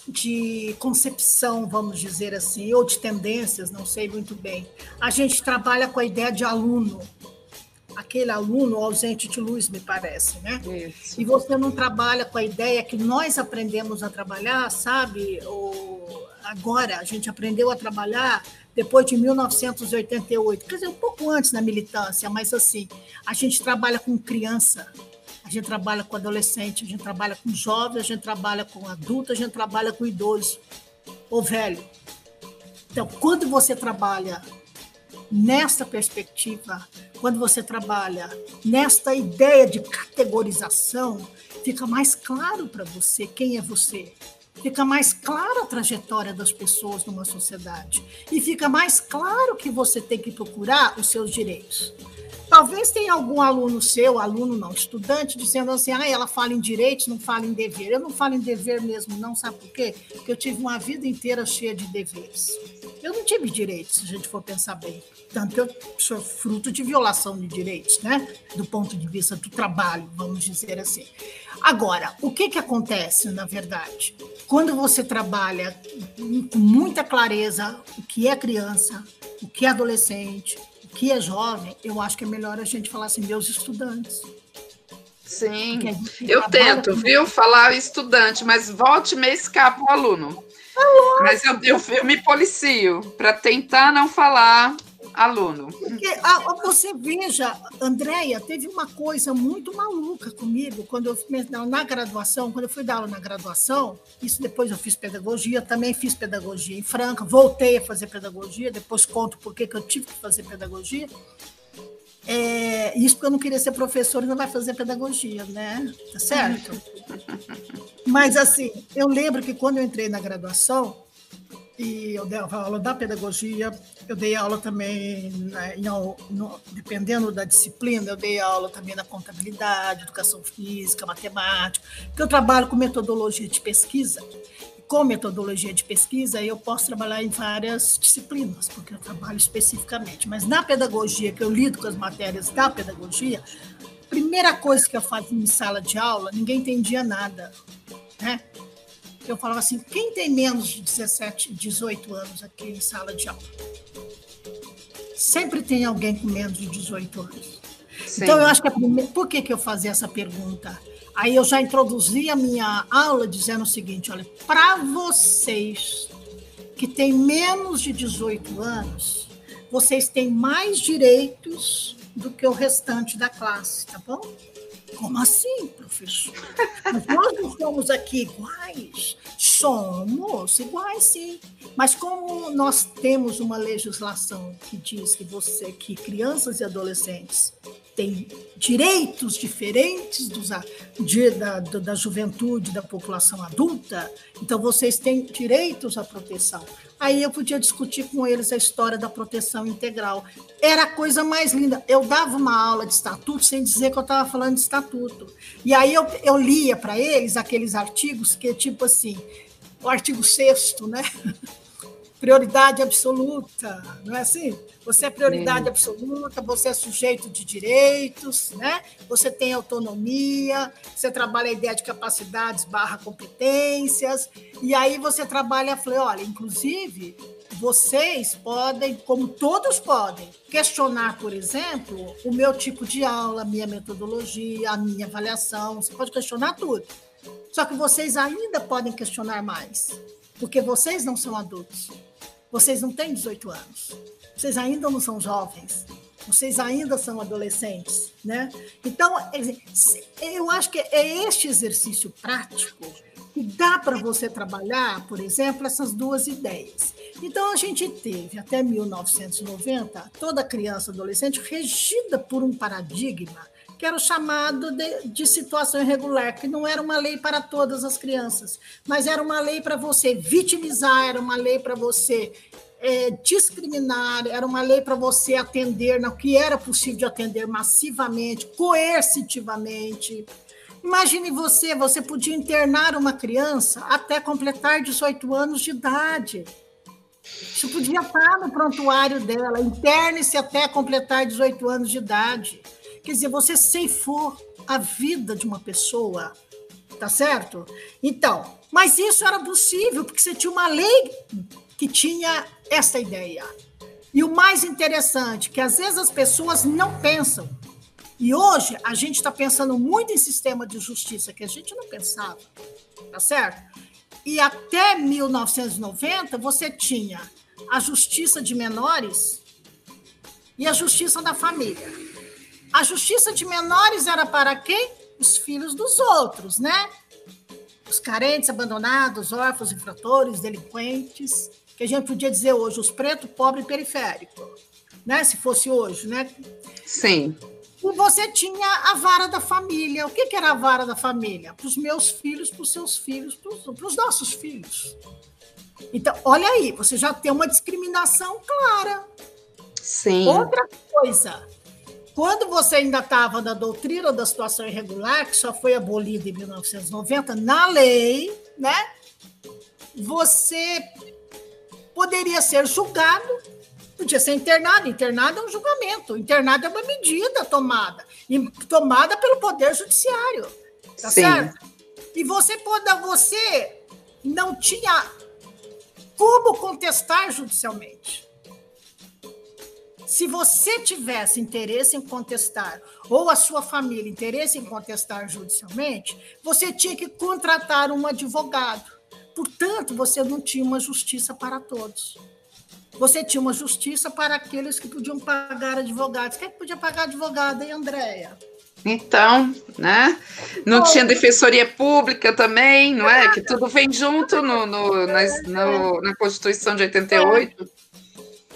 de concepção, vamos dizer assim, ou de tendências, não sei muito bem. A gente trabalha com a ideia de aluno, aquele aluno ausente de luz, me parece, né? Isso. E você não trabalha com a ideia que nós aprendemos a trabalhar, sabe? O, agora, a gente aprendeu a trabalhar depois de 1988, quer dizer, um pouco antes da militância, mas assim, a gente trabalha com criança, a gente trabalha com adolescente, a gente trabalha com jovem, a gente trabalha com adulto, a gente trabalha com idoso ou velho. Então, quando você trabalha nesta perspectiva, quando você trabalha nesta ideia de categorização, fica mais claro para você quem é você. Fica mais clara a trajetória das pessoas numa sociedade. E fica mais claro que você tem que procurar os seus direitos. Talvez tenha algum aluno seu, aluno não, estudante, dizendo assim: ah, ela fala em direitos, não fala em dever. Eu não falo em dever mesmo, não, sabe por quê? Porque eu tive uma vida inteira cheia de deveres. Eu não tive direitos, se a gente for pensar bem. Tanto eu sou fruto de violação de direitos, né? Do ponto de vista do trabalho, vamos dizer assim. Agora, o que, que acontece, na verdade? Quando você trabalha com muita clareza o que é criança, o que é adolescente, que é jovem, eu acho que é melhor a gente falar assim, meus estudantes. Sim. Eu tento, com- viu, falar estudante, mas volte meia escapa o aluno. Mas eu, eu, eu me policio para tentar não falar aluno. Porque, ah, você veja, Andréia, teve uma coisa muito maluca comigo quando eu na, na graduação, quando eu fui dar aula na graduação, isso depois eu fiz pedagogia, também fiz pedagogia em Franca, voltei a fazer pedagogia, depois conto por que que eu tive que fazer pedagogia. É, isso porque eu não queria ser professora e não vai fazer pedagogia, né? Tá certo? Mas assim, eu lembro que quando eu entrei na graduação, e eu dava aula da pedagogia, eu dei aula também, né, no- dependendo da disciplina, eu dei aula também na contabilidade, educação física, matemática, porque eu trabalho com metodologia de pesquisa. Com metodologia de pesquisa, eu posso trabalhar em várias disciplinas, porque eu trabalho especificamente. Mas na pedagogia, que eu lido com as matérias da pedagogia, a primeira coisa que eu fazia em sala de aula, ninguém entendia nada. Né? Eu falava assim: quem tem menos de 17, 18 anos aqui em sala de aula? Sempre tem alguém com menos de 18 anos. Sim. Então, eu acho que a primeira. Por que, que eu fazia essa pergunta? Aí eu já introduzi a minha aula dizendo o seguinte: olha, para vocês que têm menos de 18 anos, vocês têm mais direitos do que o restante da classe, tá bom? Como assim, professor? Nós não somos aqui iguais? Somos iguais, sim. Mas como nós temos uma legislação que diz que você, que crianças e adolescentes têm direitos diferentes dos, de- da, da juventude, da população adulta, então vocês têm direitos à proteção. Aí eu podia discutir com eles a história da proteção integral. Era a coisa mais linda. Eu dava uma aula de estatuto sem dizer que eu estava falando de estatuto. E aí eu, eu lia para eles aqueles artigos que, tipo assim, o artigo 6 né? Prioridade absoluta, não é assim? Você é prioridade absoluta, você é sujeito de direitos, né? Você tem autonomia, você trabalha a ideia de capacidades barra competências, e aí você trabalha, falei, olha, inclusive, vocês podem, como todos podem, questionar, por exemplo, o meu tipo de aula, a minha metodologia, a minha avaliação, você pode questionar tudo. Só que vocês ainda podem questionar mais, porque vocês não são adultos. Vocês não têm 18 anos. Vocês ainda não são jovens. Vocês ainda são adolescentes, né? Então, eu acho que é este exercício prático que dá para você trabalhar, por exemplo, essas duas ideias. Então, a gente teve, até 1990, toda criança adolescente regida por um paradigma que era o chamado de, de situação irregular, que não era uma lei para todas as crianças, mas era uma lei para você vitimizar, era uma lei para você é, discriminar, era uma lei para você atender no que era possível de atender massivamente, coercitivamente. Imagine você, você podia internar uma criança até completar 18 anos de idade. Isso podia estar no prontuário dela, interne-se até completar 18 anos de idade. Quer dizer, você ceifou a vida de uma pessoa, tá certo? Então, mas isso era possível porque você tinha uma lei que tinha essa ideia. E o mais interessante, que às vezes as pessoas não pensam. E hoje a gente está pensando muito em sistema de justiça, que a gente não pensava, tá certo? E até 1990 você tinha a justiça de menores e a justiça da família. A justiça de menores era para quem? Os filhos dos outros, né? Os carentes, abandonados, órfãos, infratores, delinquentes, que a gente podia dizer hoje, os preto, pobre e periférico, né? Se fosse hoje, né? Sim. E você tinha a vara da família. O que, que era a vara da família? Para os meus filhos, para os seus filhos, para os nossos filhos. Então, olha aí, você já tem uma discriminação clara. Sim. Outra coisa, quando você ainda estava na doutrina da situação irregular, que só foi abolida em 1990, na lei, né? Você poderia ser julgado, podia ser internado. Internado é um julgamento, internado é uma medida tomada, e tomada pelo Poder Judiciário. Tá Sim. certo? E você você não tinha como contestar judicialmente. Se você tivesse interesse em contestar, ou a sua família interesse em contestar judicialmente, você tinha que contratar um advogado. Portanto, você não tinha uma justiça para todos. Você tinha uma justiça para aqueles que podiam pagar advogados. Quem é que podia pagar advogado, hein, Andréia? Então, né? Não Bom. tinha defensoria pública também, não é? Que tudo vem junto no, no- nas- no- na Constituição de 88.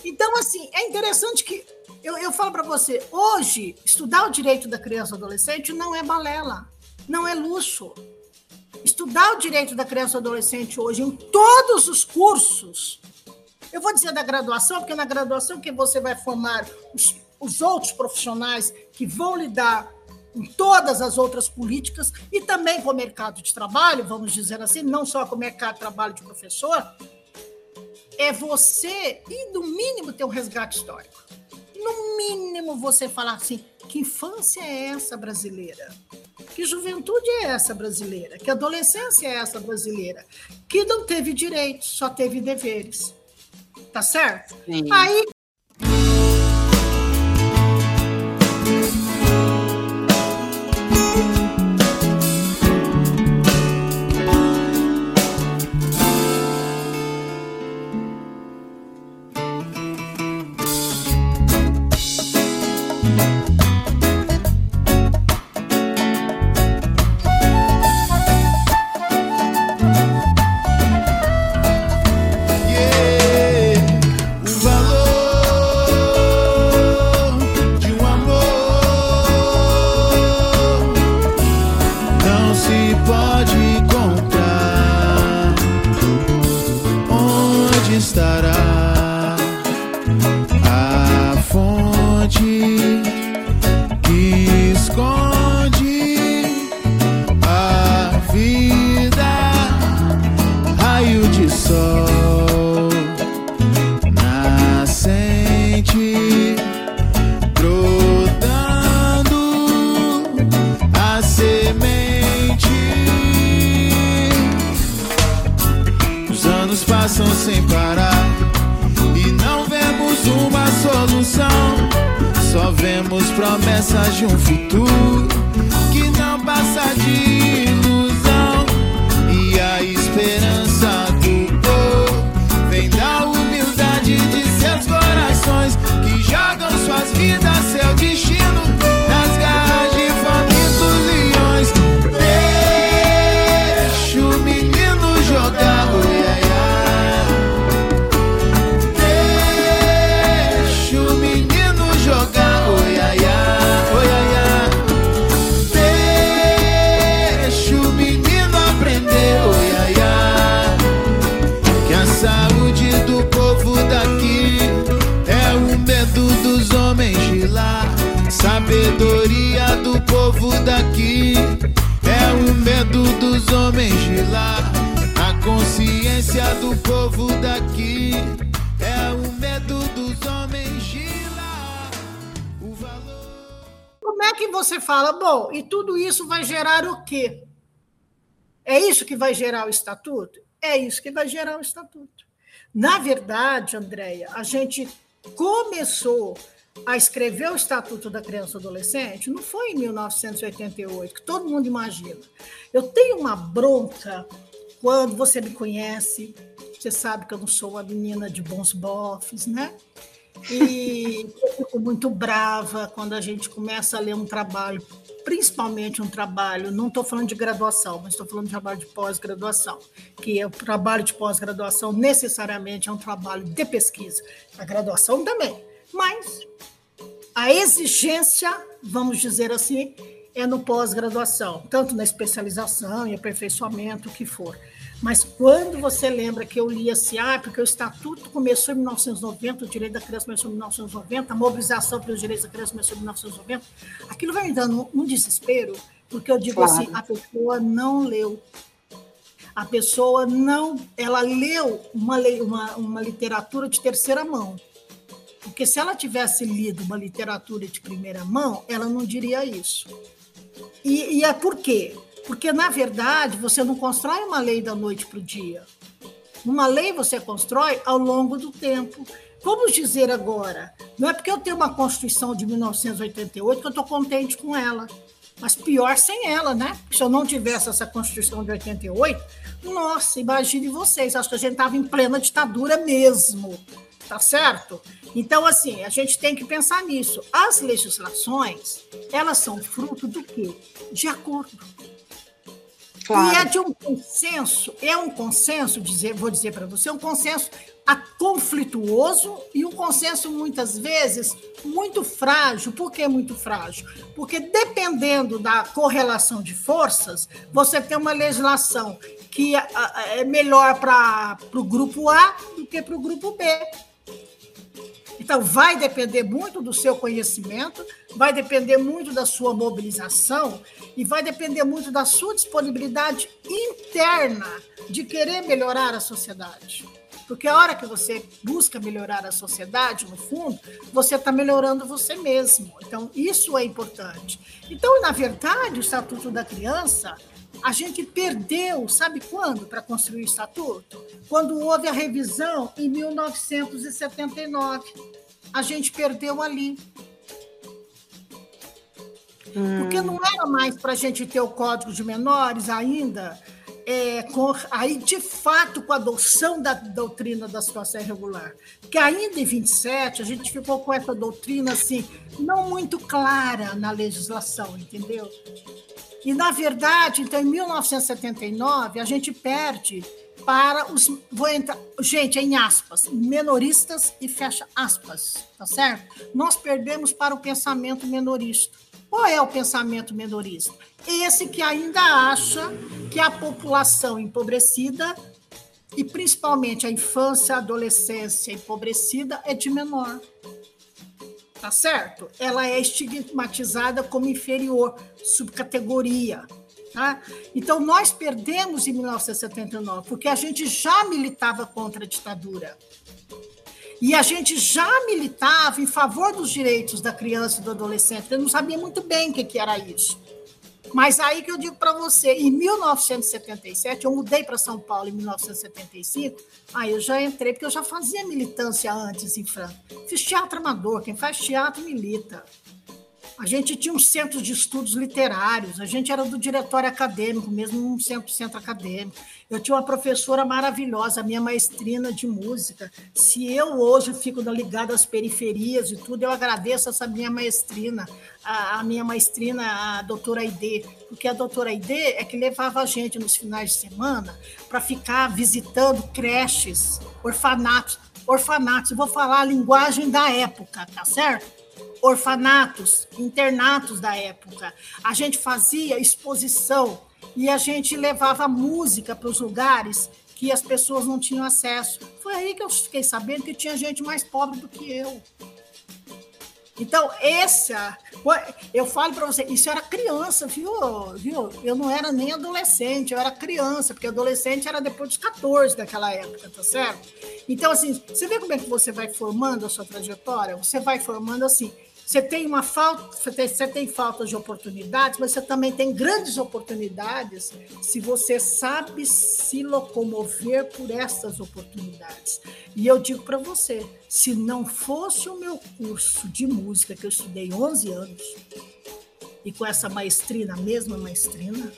Então, assim, é interessante que eu, eu falo para você, hoje, estudar o direito da criança e do adolescente não é balela, não é luxo. Estudar o direito da criança e do adolescente hoje em todos os cursos, eu vou dizer da graduação, porque na graduação que você vai formar os, os outros profissionais que vão lidar com todas as outras políticas e também com o mercado de trabalho, vamos dizer assim, não só com o mercado de trabalho de professor, é você, e no mínimo, ter um resgate histórico. No mínimo, você falar assim: que infância é essa brasileira? Que juventude é essa brasileira? Que adolescência é essa brasileira? Que não teve direitos, só teve deveres. Tá certo? Sim. Aí que vai gerar o estatuto? É isso que vai gerar o estatuto. Na verdade, Andréia, a gente começou a escrever o Estatuto da Criança e Adolescente não foi em 1988, que todo mundo imagina. Eu tenho uma bronca quando você me conhece, você sabe que eu não sou uma menina de bons bofes, né? E eu fico muito brava quando a gente começa a ler um trabalho, principalmente um trabalho, não estou falando de graduação, mas estou falando de trabalho de pós-graduação, que é o trabalho de pós-graduação necessariamente é um trabalho de pesquisa. A graduação também, mas a exigência, vamos dizer assim, é no pós-graduação, tanto na especialização e aperfeiçoamento, o que for. Mas quando você lembra que eu li assim, ah, porque o Estatuto começou em 1990, o direito da criança começou em 1990, a mobilização pelos direitos da criança começou em 1990, aquilo vai me dando um desespero, porque eu digo Claro. assim, a pessoa não leu. A pessoa não, ela leu uma, lei- uma, uma literatura de terceira mão. Porque se ela tivesse lido uma literatura de primeira mão, ela não diria isso. E, e é por quê? Porque, na verdade, você não constrói uma lei da noite para o dia. Uma lei você constrói ao longo do tempo. Vamos dizer agora, não é porque eu tenho uma Constituição de 1988 que eu estou contente com ela. Mas pior sem ela, né? Se eu não tivesse essa Constituição de 88, nossa, imagine vocês, acho que a gente estava em plena ditadura mesmo, tá certo? Então, assim, a gente tem que pensar nisso. As legislações, elas são fruto do quê? De acordo. Claro. E é de um consenso, é um consenso, dizer, vou dizer para você, um consenso conflituoso e um consenso, muitas vezes, muito frágil. Por que muito frágil? Porque dependendo da correlação de forças, você tem uma legislação que a- a- é melhor para o grupo A do que para o grupo B. Então, vai depender muito do seu conhecimento, vai depender muito da sua mobilização e vai depender muito da sua disponibilidade interna de querer melhorar a sociedade. Porque a hora que você busca melhorar a sociedade, no fundo, você está melhorando você mesmo. Então, isso é importante. Então, na verdade, o Estatuto da Criança, a gente perdeu, sabe quando, para construir o Estatuto? Quando houve a revisão em 1979. A gente perdeu ali. Porque não era mais para a gente ter o Código de Menores ainda, é, com, aí de fato com a adoção da doutrina da situação irregular. Porque ainda em 27 a gente ficou com essa doutrina assim, não muito clara na legislação, entendeu? E, na verdade, então, em 1979, a gente perde para os. Vou entrar, gente, em aspas, menoristas e fecha aspas, tá certo? Nós perdemos para o pensamento menorista. Qual é o pensamento menorista? Esse que ainda acha que a população empobrecida, e principalmente a infância, a adolescência empobrecida, é de menor tá certo? Ela é estigmatizada como inferior, subcategoria. Tá? Então, nós perdemos em 1979, porque a gente já militava contra a ditadura. E a gente já militava em favor dos direitos da criança e do adolescente. Eu não sabia muito bem o que, era isso. Mas aí que eu digo para você, em 1977, eu mudei para São Paulo em 1975, aí eu já entrei, porque eu já fazia militância antes em Franca. Fiz teatro amador, quem faz teatro milita. A gente tinha um centro de estudos literários, a gente era do diretório acadêmico, mesmo um centro, centro acadêmico. Eu tinha uma professora maravilhosa, minha maestrina de música. Se eu hoje fico ligada às periferias e tudo, eu agradeço essa minha maestrina, a, a minha maestrina, a doutora Aide, porque a doutora Aide é que levava a gente nos finais de semana para ficar visitando creches, orfanatos. Orfanatos, eu vou falar a linguagem da época, tá certo? Orfanatos, internatos da época. A gente fazia exposição e a gente levava música para os lugares que as pessoas não tinham acesso. Foi aí que eu fiquei sabendo que tinha gente mais pobre do que eu. Então, essa, eu falo para você, isso era criança, viu? viu? Eu não era nem adolescente, eu era criança, porque adolescente era depois dos 14 daquela época, tá certo? Então, assim, você vê como é que você vai formando a sua trajetória? Você vai formando assim, você tem uma falta, você tem, você tem falta de oportunidades, mas você também tem grandes oportunidades se você sabe se locomover por essas oportunidades. E eu digo para você, se não fosse o meu curso de música que eu estudei 11 anos e com essa maestrina, a mesma maestrina,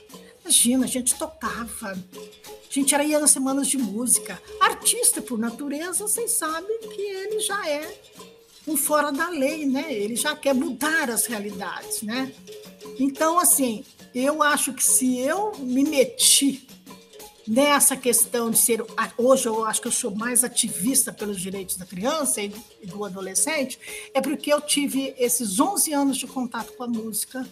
imagina, a gente tocava, a gente era ia nas semanas de música. Artista por natureza, vocês sabem que ele já é um fora da lei, né? Ele já quer mudar as realidades, né? Então, assim, eu acho que se eu me meti nessa questão de ser. Hoje eu acho que eu sou mais ativista pelos direitos da criança e do adolescente, é porque eu tive esses 11 anos de contato com a música.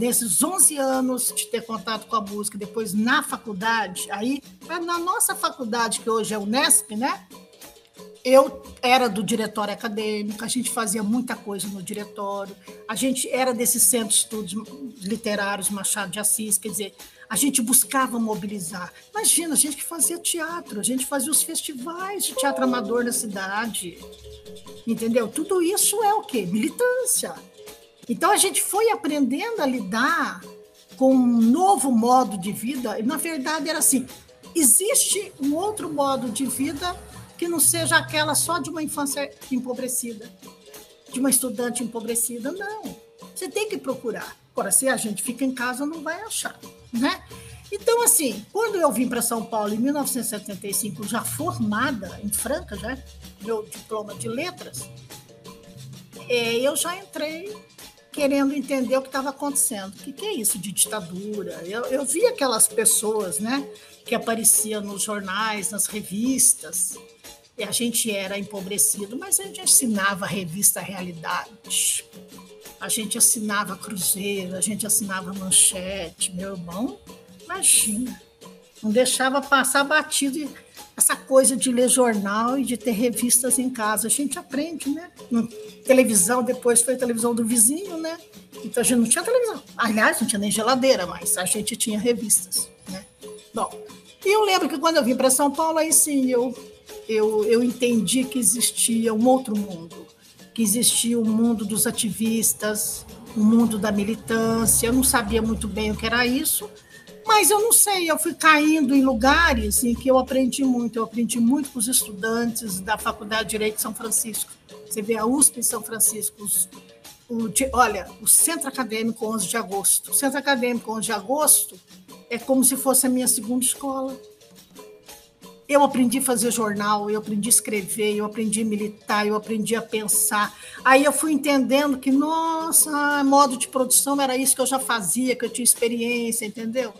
Desses 11 anos de ter contato com a música, depois na faculdade, aí, na nossa faculdade, que hoje é o Nesp, né? Eu era do diretório acadêmico, a gente fazia muita coisa no diretório, a gente era desses centros de estudos literários Machado de Assis, quer dizer, a gente buscava mobilizar. Imagina, a gente que fazia teatro, a gente fazia os festivais de teatro amador na cidade, entendeu? Tudo isso é o quê? Militância. Então a gente foi aprendendo a lidar com um novo modo de vida, e na verdade era assim, existe um outro modo de vida que não seja aquela só de uma infância empobrecida, de uma estudante empobrecida. Não. Você tem que procurar. Agora, se a gente fica em casa, não vai achar, né? Então, assim, quando eu vim para São Paulo em 1975, já formada em Franca, já meu diploma de letras, é, eu já entrei querendo entender o que estava acontecendo. O que, que, é isso de ditadura? Eu, eu vi aquelas pessoas, né, que apareciam nos jornais, nas revistas, e a gente era empobrecido, mas a gente assinava a revista Realidade, a gente assinava Cruzeiro, a gente assinava Manchete, meu irmão Imagina. Não deixava passar batido essa coisa de ler jornal e de ter revistas em casa. A gente aprende, né? Televisão, depois foi a televisão do vizinho, né? Então a gente não tinha televisão. Aliás, não tinha nem geladeira, mas a gente tinha revistas, né? Bom, e eu lembro que quando eu vim para São Paulo, aí sim eu, eu, eu entendi que existia um outro mundo, que existia o um mundo dos ativistas, o um mundo da militância. Eu não sabia muito bem o que era isso, mas eu não sei, eu fui caindo em lugares em que eu aprendi muito. Eu aprendi muito com os estudantes da Faculdade de Direito de São Francisco. Você vê a USP em São Francisco, os, o, olha, o Centro Acadêmico 11 de Agosto. O Centro Acadêmico 11 de Agosto é como se fosse a minha segunda escola. Eu aprendi a fazer jornal, eu aprendi a escrever, eu aprendi a militar, eu aprendi a pensar. Aí eu fui entendendo que, nossa, modo de produção era isso que eu já fazia, que eu tinha experiência, entendeu?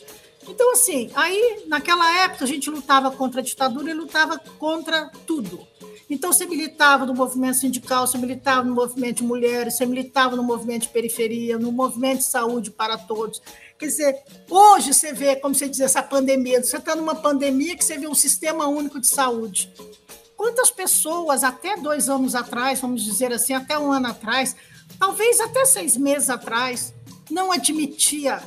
Então, assim, aí naquela época a gente lutava contra a ditadura e lutava contra tudo. Então, você militava no movimento sindical, você militava no movimento de mulheres, você militava no movimento de periferia, no movimento de saúde para todos. Quer dizer, hoje você vê, como você diz, essa pandemia, você está numa pandemia que você vê um sistema único de saúde. Quantas pessoas, até dois anos atrás, vamos dizer assim, até um ano atrás, talvez até seis meses atrás, não admitia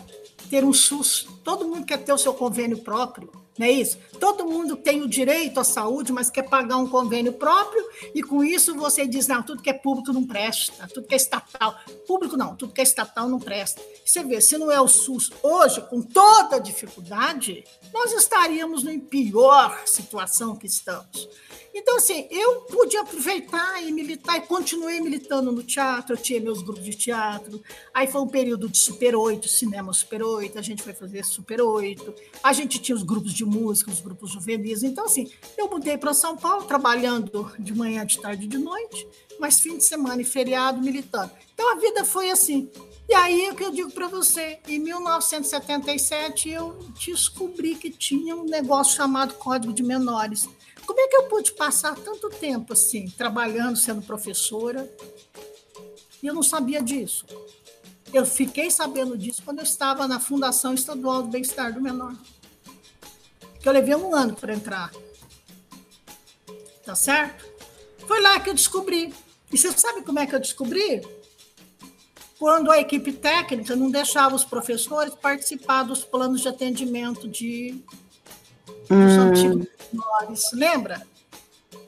ter um SUS. Todo mundo quer ter o seu convênio próprio não é isso? Todo mundo tem o direito à saúde, mas quer pagar um convênio próprio, e com isso você diz: não, tudo que é público não presta, tudo que é estatal. Público não, tudo que é estatal não presta. Você vê, se não é o SUS hoje, com toda a dificuldade, nós estaríamos em pior situação que estamos. Então, assim, eu pude aproveitar e militar, e continuei militando no teatro, eu tinha meus grupos de teatro. Aí foi um período de Super 8, cinema Super 8, a gente foi fazer Super 8, a gente tinha os grupos de música, os grupos juvenis. Então, assim, eu mudei para São Paulo, trabalhando de manhã, de tarde e de noite, mas fim de semana e feriado militando. Então, a vida foi assim. E aí, o que eu digo para você, em 1977, eu descobri que tinha um negócio chamado Código de Menores como é que eu pude passar tanto tempo assim, trabalhando, sendo professora, e eu não sabia disso? Eu fiquei sabendo disso quando eu estava na Fundação Estadual do Bem-Estar do Menor. Que eu levei um ano para entrar. Tá certo? Foi lá que eu descobri. E você sabe como é que eu descobri? Quando a equipe técnica não deixava os professores participar dos planos de atendimento de dos hum. antigos menores, lembra?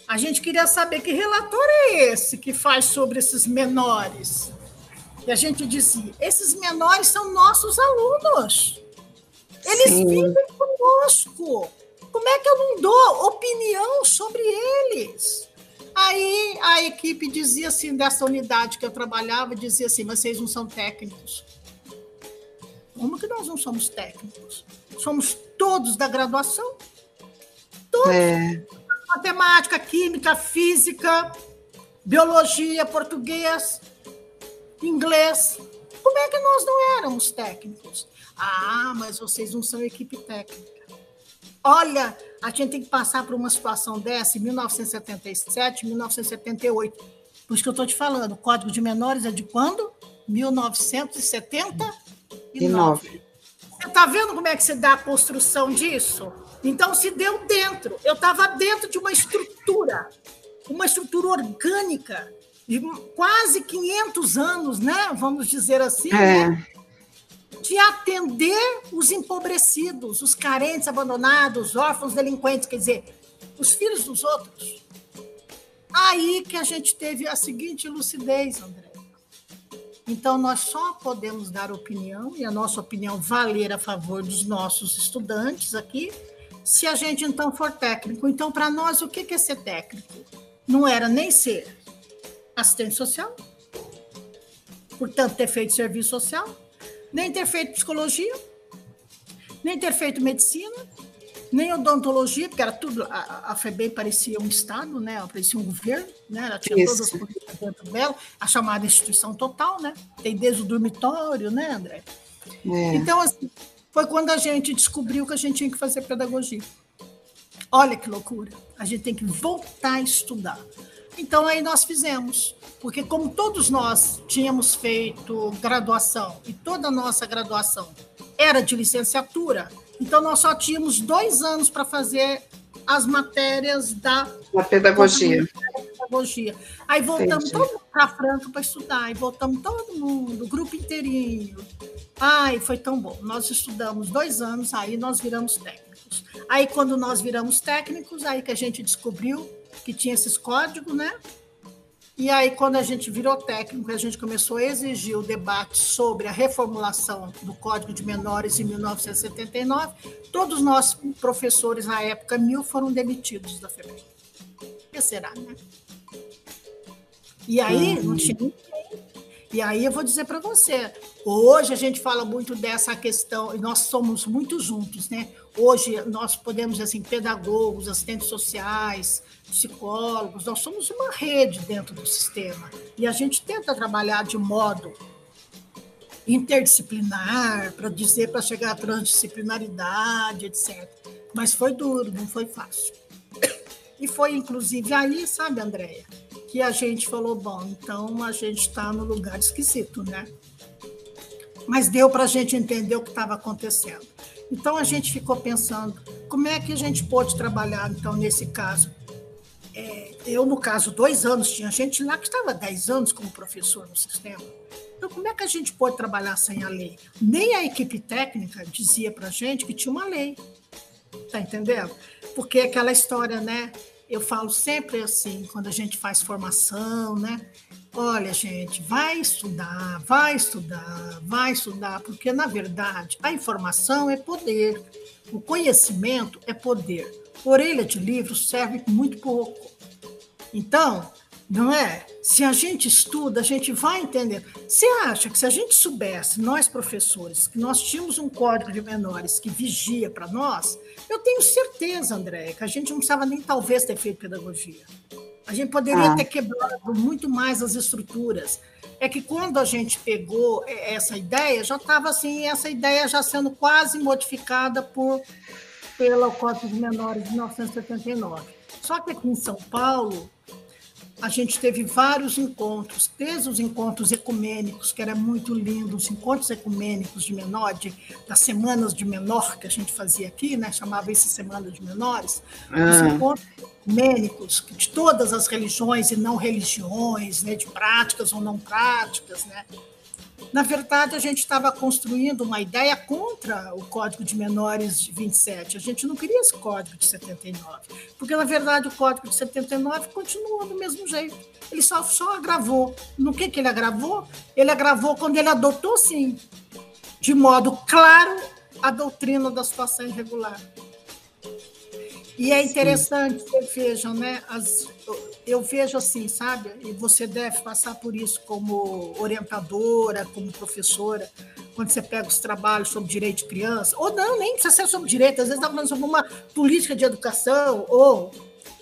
A gente queria saber que relatório é esse que faz sobre esses menores. E a gente dizia: esses menores são nossos alunos. Eles Sim. vivem conosco. Como é que eu não dou opinião sobre eles? Aí a equipe dizia assim, dessa unidade que eu trabalhava, dizia assim: vocês não são técnicos. Como que nós não somos técnicos? Somos todos da graduação. Todos. É. Matemática, química, física, biologia, português, inglês. Como é que nós não éramos técnicos? Ah, mas vocês não são equipe técnica. Olha, a gente tem que passar por uma situação dessa em 1977, 1978. Por isso que eu estou te falando, o Código de Menores é de quando? 1979. Você está vendo como é que se dá a construção disso? Então, se deu dentro. Eu estava dentro de uma estrutura, uma estrutura orgânica, de quase 500 anos, né? vamos dizer assim, é. né? de atender os empobrecidos, os carentes, abandonados, órfãos, delinquentes, quer dizer, os filhos dos outros. Aí que a gente teve a seguinte lucidez, André. Então, nós só podemos dar opinião, e a nossa opinião valer a favor dos nossos estudantes aqui, se a gente então for técnico. Então, para nós, o que é ser técnico? Não era nem ser assistente social, portanto, ter feito serviço social, nem ter feito psicologia, nem ter feito medicina, nem odontologia, porque era tudo, a, a FEBEM parecia um Estado, né? Ela parecia um governo, né? Ela tinha Isso. todas as políticas dentro dela, a chamada instituição total, né? Tem desde o dormitório, né, André? É. Então, assim, foi quando a gente descobriu que a gente tinha que fazer pedagogia. Olha que loucura! A gente tem que voltar a estudar. Então, aí nós fizemos, porque como todos nós tínhamos feito graduação, e toda a nossa graduação era de licenciatura, então nós só tínhamos dois anos para fazer as matérias da pedagogia. pedagogia. Aí voltamos Entendi. todo mundo para Franca para estudar, aí voltamos todo mundo, o grupo inteirinho. Ai, foi tão bom. Nós estudamos dois anos, aí nós viramos técnicos. Aí, quando nós viramos técnicos, aí que a gente descobriu que tinha esses códigos, né? E aí, quando a gente virou técnico, a gente começou a exigir o debate sobre a reformulação do Código de Menores em 1979. Todos nós, professores na época, mil foram demitidos da FEBEM. Por que será, né? E aí, não tinha. E aí eu vou dizer para você, hoje a gente fala muito dessa questão, e nós somos muito juntos, né? Hoje nós podemos, assim, pedagogos, assistentes sociais, psicólogos, nós somos uma rede dentro do sistema. E a gente tenta trabalhar de modo interdisciplinar, para dizer, para chegar à transdisciplinaridade, etc. Mas foi duro, não foi fácil. E foi, inclusive, aí, sabe, Andréia, que a gente falou, bom, então a gente está no lugar esquisito, né? Mas deu para a gente entender o que estava acontecendo. Então a gente ficou pensando, como é que a gente pode trabalhar, então, nesse caso? É, eu, no caso, dois anos, tinha gente lá que estava dez anos como professor no sistema. Então, como é que a gente pode trabalhar sem a lei? Nem a equipe técnica dizia para a gente que tinha uma lei. Tá entendendo? Porque aquela história, né? Eu falo sempre assim, quando a gente faz formação, né? Olha, gente, vai estudar, vai estudar, vai estudar, porque na verdade a informação é poder, o conhecimento é poder. Orelha de livro serve muito pouco. Então, não é? Se a gente estuda, a gente vai entender. Você acha que se a gente soubesse, nós professores, que nós tínhamos um código de menores que vigia para nós, eu tenho certeza, André, que a gente não precisava nem talvez ter feito pedagogia. A gente poderia Ah. ter quebrado muito mais as estruturas. É que quando a gente pegou eh, essa ideia, já estava assim, essa ideia já sendo quase modificada por pelo Código de Menores de 1979. Só que aqui em São Paulo, a gente teve vários encontros, desde os encontros ecumênicos, que era muito lindo, os encontros ecumênicos de menor, de, das semanas de menor que a gente fazia aqui, né? chamava isso Semana de Menores, os Ah, encontros ecumênicos de todas as religiões e não religiões, né? de práticas ou não práticas, né? Na verdade, a gente estava construindo uma ideia contra o Código de Menores de 27. A gente não queria esse Código de 79, porque, na verdade, o Código de 79 continua do mesmo jeito. Ele só, só agravou. No que, que ele agravou? Ele agravou quando ele adotou, sim, de modo claro, a doutrina da situação irregular. E é interessante, vocês vejam, né? As, eu vejo assim, sabe? E você deve passar por isso como orientadora, como professora, quando você pega os trabalhos sobre direito de criança, ou não, nem precisa ser sobre direito, às vezes está falando sobre uma política de educação, ou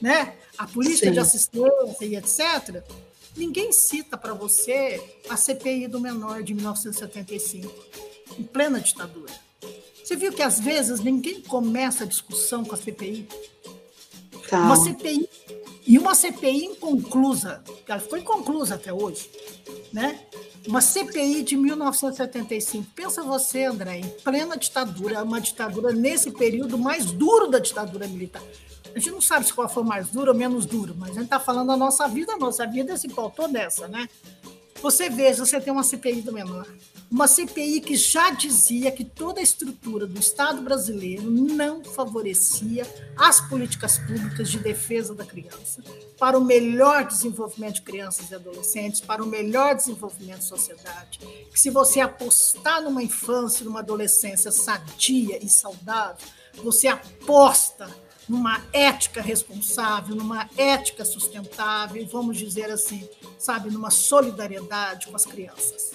né, a política Sim. de assistência e etc. Ninguém cita para você a CPI do menor de 1975, em plena ditadura. Você viu que às vezes ninguém começa a discussão com a CPI? tá. Uma CPI e uma CPI inconclusa, ela ficou inconclusa até hoje, né? Uma CPI de 1975. Pensa você, André, em plena ditadura, uma ditadura nesse período mais duro da ditadura militar. A gente não sabe se qual foi mais duro ou menos duro, mas a gente está falando da nossa vida, a nossa vida se pautou dessa, né? Você veja, você tem uma CPI do menor. Uma CPI que já dizia que toda a estrutura do Estado brasileiro não favorecia as políticas públicas de defesa da criança, para o melhor desenvolvimento de crianças e adolescentes, para o melhor desenvolvimento da sociedade. Que se você apostar numa infância, numa adolescência sadia e saudável, você aposta numa ética responsável, numa ética sustentável, e vamos dizer assim, sabe, numa solidariedade com as crianças,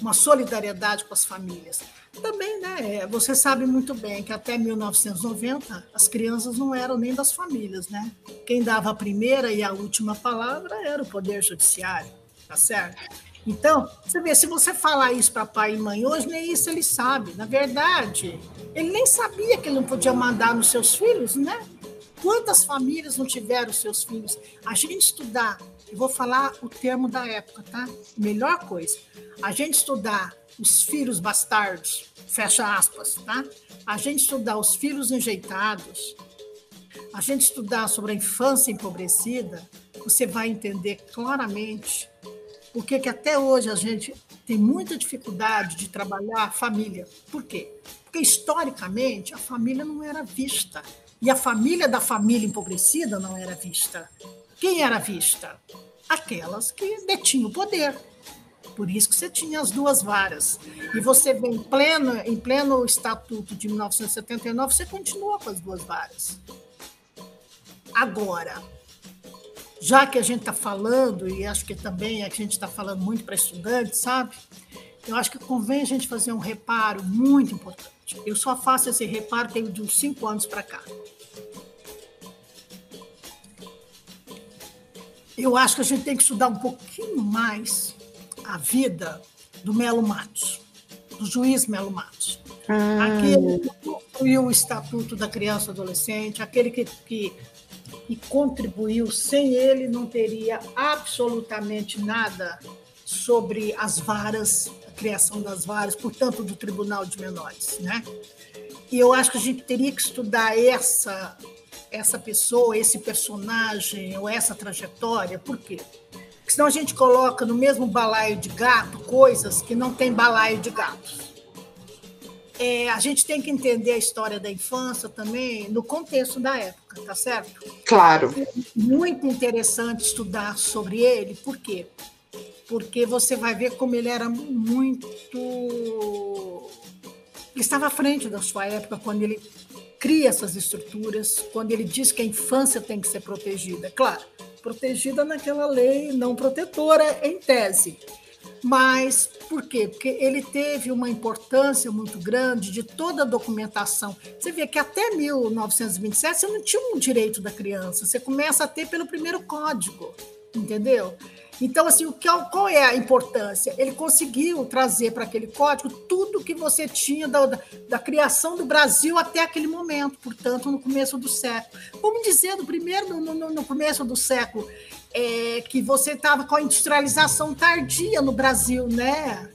uma solidariedade com as famílias. Também, né, é, você sabe muito bem que até 1990 as crianças não eram nem das famílias, né? Quem dava a primeira e a última palavra era o Poder Judiciário, tá certo? Então, você vê, se você falar isso para pai e mãe hoje, nem isso ele sabe. Na verdade, ele nem sabia que ele não podia mandar nos seus filhos, né? Quantas famílias não tiveram seus filhos? A gente estudar, eu vou falar o termo da época, tá? Melhor coisa. A gente estudar os filhos bastardos, fecha aspas, tá? A gente estudar os filhos enjeitados, a gente estudar sobre a infância empobrecida, você vai entender claramente por que até hoje a gente tem muita dificuldade de trabalhar a família. Por quê? Porque historicamente a família não era vista. E a família da família empobrecida não era vista. Quem era vista? Aquelas que detinham o poder. Por isso que você tinha as duas varas. E você vem em pleno, em pleno estatuto de 1979, você continua com as duas varas. Agora, já que a gente está falando, e acho que também a gente está falando muito para estudantes, sabe? Eu acho que convém a gente fazer um reparo muito importante. Eu só faço esse reparo de uns cinco anos para cá. Eu acho que a gente tem que estudar um pouquinho mais a vida do Melo Matos, do juiz Melo Matos. Ah. Aquele que construiu o Estatuto da Criança e Adolescente, aquele que, que, que contribuiu, sem ele não teria absolutamente nada sobre as varas, a criação das varas, portanto, do Tribunal de Menores. Né? E eu acho que a gente teria que estudar essa, essa pessoa, esse personagem, ou essa trajetória, por quê? Porque senão a gente coloca no mesmo balaio de gato coisas que não tem balaio de gatos. É, a gente tem que entender a história da infância também no contexto da época, tá certo? Claro. Muito interessante estudar sobre ele, por quê? Porque você vai ver como ele era muito. Ele estava à frente da sua época quando ele cria essas estruturas, quando ele diz que a infância tem que ser protegida. Claro, protegida naquela lei não protetora, em tese. Mas por quê? Porque ele teve uma importância muito grande de toda a documentação. Você vê que até 1927 você não tinha um direito da criança, você começa a ter pelo primeiro código, entendeu? Então, assim, o que, qual é a importância? Ele conseguiu trazer para aquele código tudo que você tinha da, da, da, criação do Brasil até aquele momento, portanto, no começo do século. Vamos dizer, no primeiro, no, no, no começo do século, é, que você estava com a industrialização tardia no Brasil, né?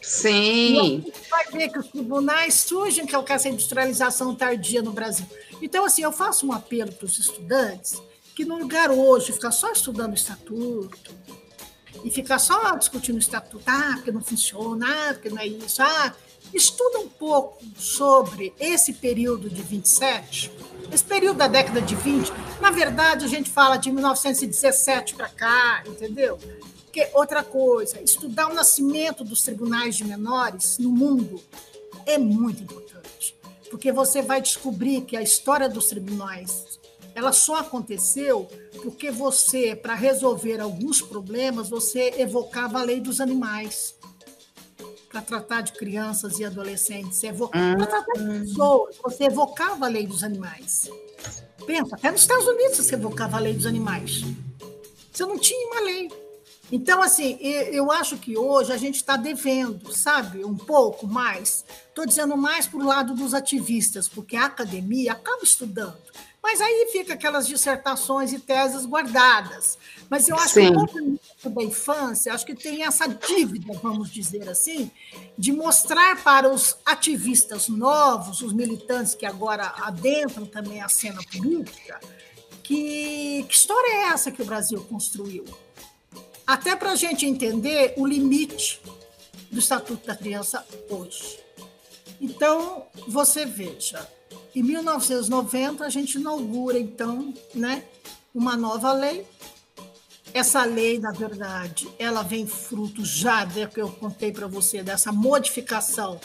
Sim. Você vai ver que os tribunais surgem com essa industrialização tardia no Brasil. Então, assim, eu faço um apelo para os estudantes que no lugar hoje ficar só estudando o estatuto e ficar só discutindo o estatuto, ah, porque não funciona, ah, porque não é isso, ah, estuda um pouco sobre esse período de 27, esse período da década de 20. Na verdade, a gente fala de 1917 para cá, entendeu? Porque outra coisa, estudar o nascimento dos tribunais de menores no mundo é muito importante, porque você vai descobrir que a história dos tribunais ela só aconteceu porque você, para resolver alguns problemas, você evocava a lei dos animais para tratar de crianças e adolescentes. Evo... Para tratar de pessoas, você evocava a lei dos animais. Pensa, até nos Estados Unidos você evocava a lei dos animais. Você não tinha uma lei. Então, assim, eu acho que hoje a gente está devendo, sabe, um pouco mais. Estou dizendo mais para o lado dos ativistas, porque a academia acaba estudando. Mas aí fica aquelas dissertações e teses guardadas. Mas eu acho Sim. que o movimento da infância, acho que tem essa dívida, vamos dizer assim, de mostrar para os ativistas novos, os militantes que agora adentram também a cena política, que, que história é essa que o Brasil construiu? Até para a gente entender o limite do Estatuto da Criança hoje. Então, você veja, em 1990, a gente inaugura, então, né, uma nova lei. Essa lei, na verdade, ela vem fruto já, do que eu contei para você, dessa modificação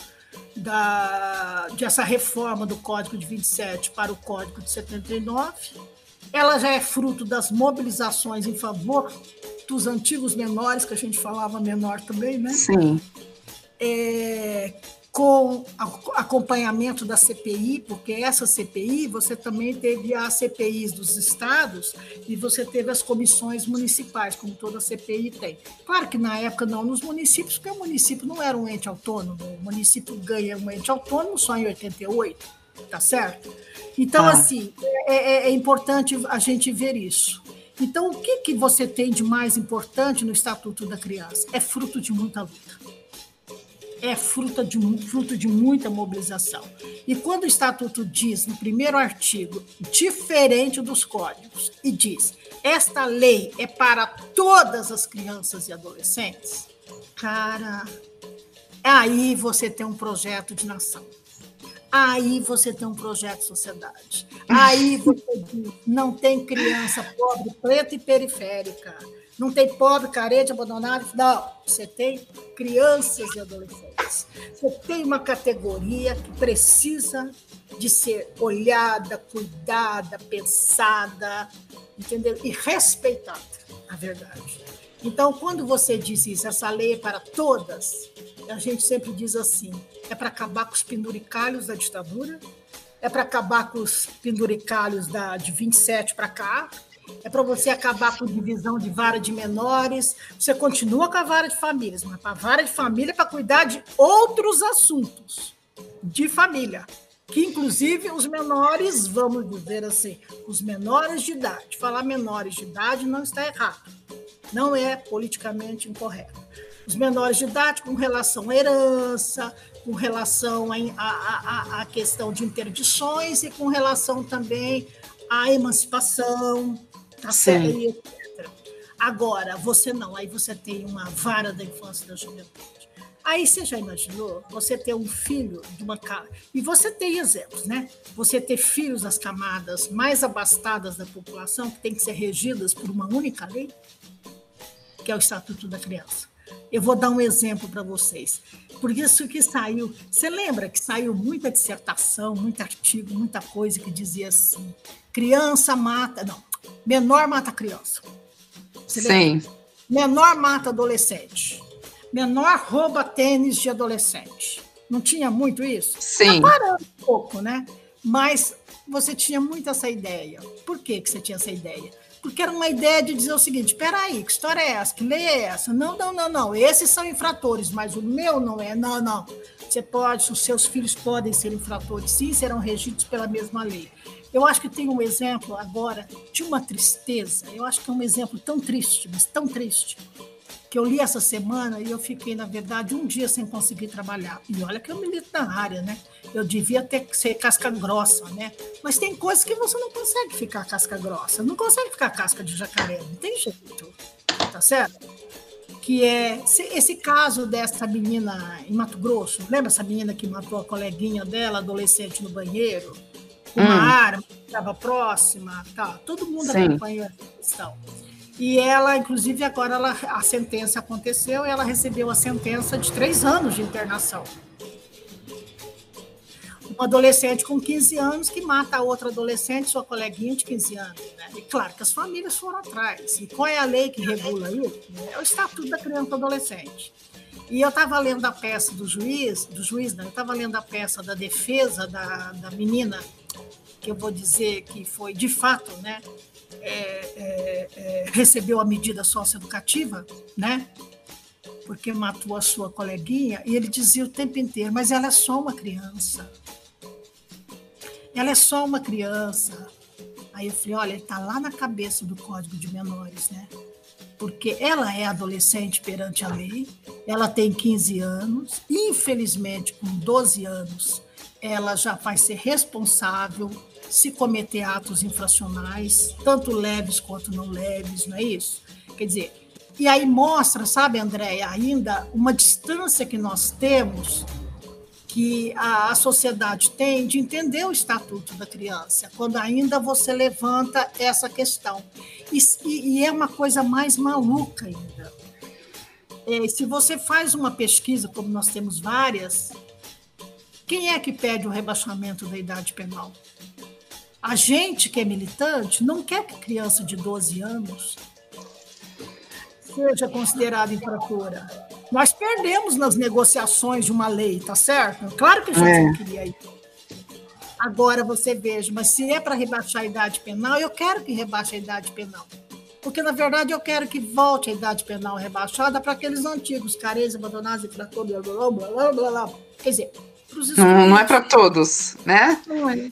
da, dessa reforma do Código de 27 para o Código de 79. Ela já é fruto das mobilizações em favor dos antigos menores, que a gente falava menor também, né? Sim. É, com acompanhamento da CPI, porque essa CPI você também teve as CPIs dos estados e você teve as comissões municipais, como toda CPI tem. Claro que na época não nos municípios, porque o município não era um ente autônomo, o município ganha um ente autônomo só em 88, tá certo? Então, Ah. assim, é, é- é importante a gente ver isso. Então, o que, que você tem de mais importante no Estatuto da Criança? É fruto de muita luta é fruta de, fruto de muita mobilização. E quando o Estatuto diz, no primeiro artigo, diferente dos códigos, e diz: esta lei é para todas as crianças e adolescentes, cara, aí você tem um projeto de nação. Aí você tem um projeto de sociedade. Aí você não tem criança pobre, preta e periférica. Não tem pobre, carente, abandonado. Não, você tem crianças e adolescentes. Você tem uma categoria que precisa de ser olhada, cuidada, pensada, entendeu? E respeitada, na verdade. Então, quando você diz isso, essa lei é para todas, a gente sempre diz assim: é para acabar com os penduricalhos da ditadura, é para acabar com os penduricalhos da, de 27 para cá, é para você acabar com divisão de vara de menores. Você continua com a vara de famílias, mas a vara de família é para cuidar de outros assuntos de família, que inclusive os menores, vamos dizer assim, os menores de idade. Falar menores de idade não está errado, não é politicamente incorreto. Os menores de idade com relação à herança, com relação à questão de interdições e com relação também à emancipação, tá certo? Etc. Agora, você não, aí você tem uma vara da infância e da juventude. Aí você já imaginou você ter um filho de uma casa. E você tem exemplos, né? Você ter filhos das camadas mais abastadas da população, que têm que ser regidas por uma única lei, que é o Estatuto da Criança. Eu vou dar um exemplo para vocês. Por isso que saiu. Você lembra que saiu muita dissertação, muito artigo, muita coisa que dizia assim: criança mata. Não, menor mata criança. Você lembra? Sim. Menor mata adolescente. Menor rouba tênis de adolescente. Não tinha muito isso? Sim. Tá parando um pouco, né? Mas você tinha muito essa ideia. Por que, que você tinha essa ideia? Porque era uma ideia de dizer o seguinte: espera aí, que história é essa? Que lei é essa? Não, não, não, não. Esses são infratores, mas o meu não é. Não, não. Você pode, os seus filhos podem ser infratores, sim, serão regidos pela mesma lei. Eu acho que tem um exemplo agora de uma tristeza. Eu acho que é um exemplo tão triste, mas tão triste, que eu li essa semana e eu fiquei, na verdade, um dia sem conseguir trabalhar. E olha que eu milito na área, né? Eu devia ter que ser casca grossa, né? Mas tem coisas que você não consegue ficar casca grossa, não consegue ficar casca de jacaré, não tem jeito, tá certo? Que é esse- caso dessa menina em Mato Grosso, lembra essa menina que matou a coleguinha dela, adolescente, no banheiro? Com uma Hum. arma que estava próxima, tá? Todo mundo Sim. acompanhou essa questão. E ela, inclusive, agora ela, a sentença aconteceu e ela recebeu a sentença de três anos de internação. Um adolescente com 15 anos que mata a outra adolescente, sua coleguinha de 15 anos. Né? E claro que as famílias foram atrás. E qual é a lei que regula isso? É o Estatuto da Criança e Adolescente. E eu estava lendo a peça do juiz, do juiz, não, eu estava lendo a peça da defesa da, da menina, que eu vou dizer que foi de fato, né? É, é, é, recebeu a medida socioeducativa, né? Porque matou a sua coleguinha, e ele dizia o tempo inteiro, mas ela é só uma criança. Ela é só uma criança. Aí eu falei, olha, ele está lá na cabeça do Código de Menores, né? Porque ela é adolescente perante a lei, ela tem 15 anos, infelizmente, com 12 anos, ela já vai ser responsável se cometer atos infracionais, tanto leves quanto não leves, não é isso? Quer dizer, e aí mostra, sabe, Andréia, ainda uma distância que nós temos, que a, a sociedade tem de entender o estatuto da criança, quando ainda você levanta essa questão. E, e- é uma coisa mais maluca ainda. É, se você faz uma pesquisa, como nós temos várias, Quem é que pede o rebaixamento da idade penal? A gente que é militante não quer que criança de 12 anos seja considerada infratora. Nós perdemos nas negociações de uma lei, tá certo? Claro que a gente É. não queria isso. Agora você veja, mas se é para rebaixar a idade penal, eu quero que rebaixe a idade penal. Porque, na verdade, eu quero que volte a idade penal rebaixada para aqueles antigos, careis, abandonados, infratores, blá, blá, blá, blá, blá. Quer dizer, para os Não, não é para todos, né? Não é.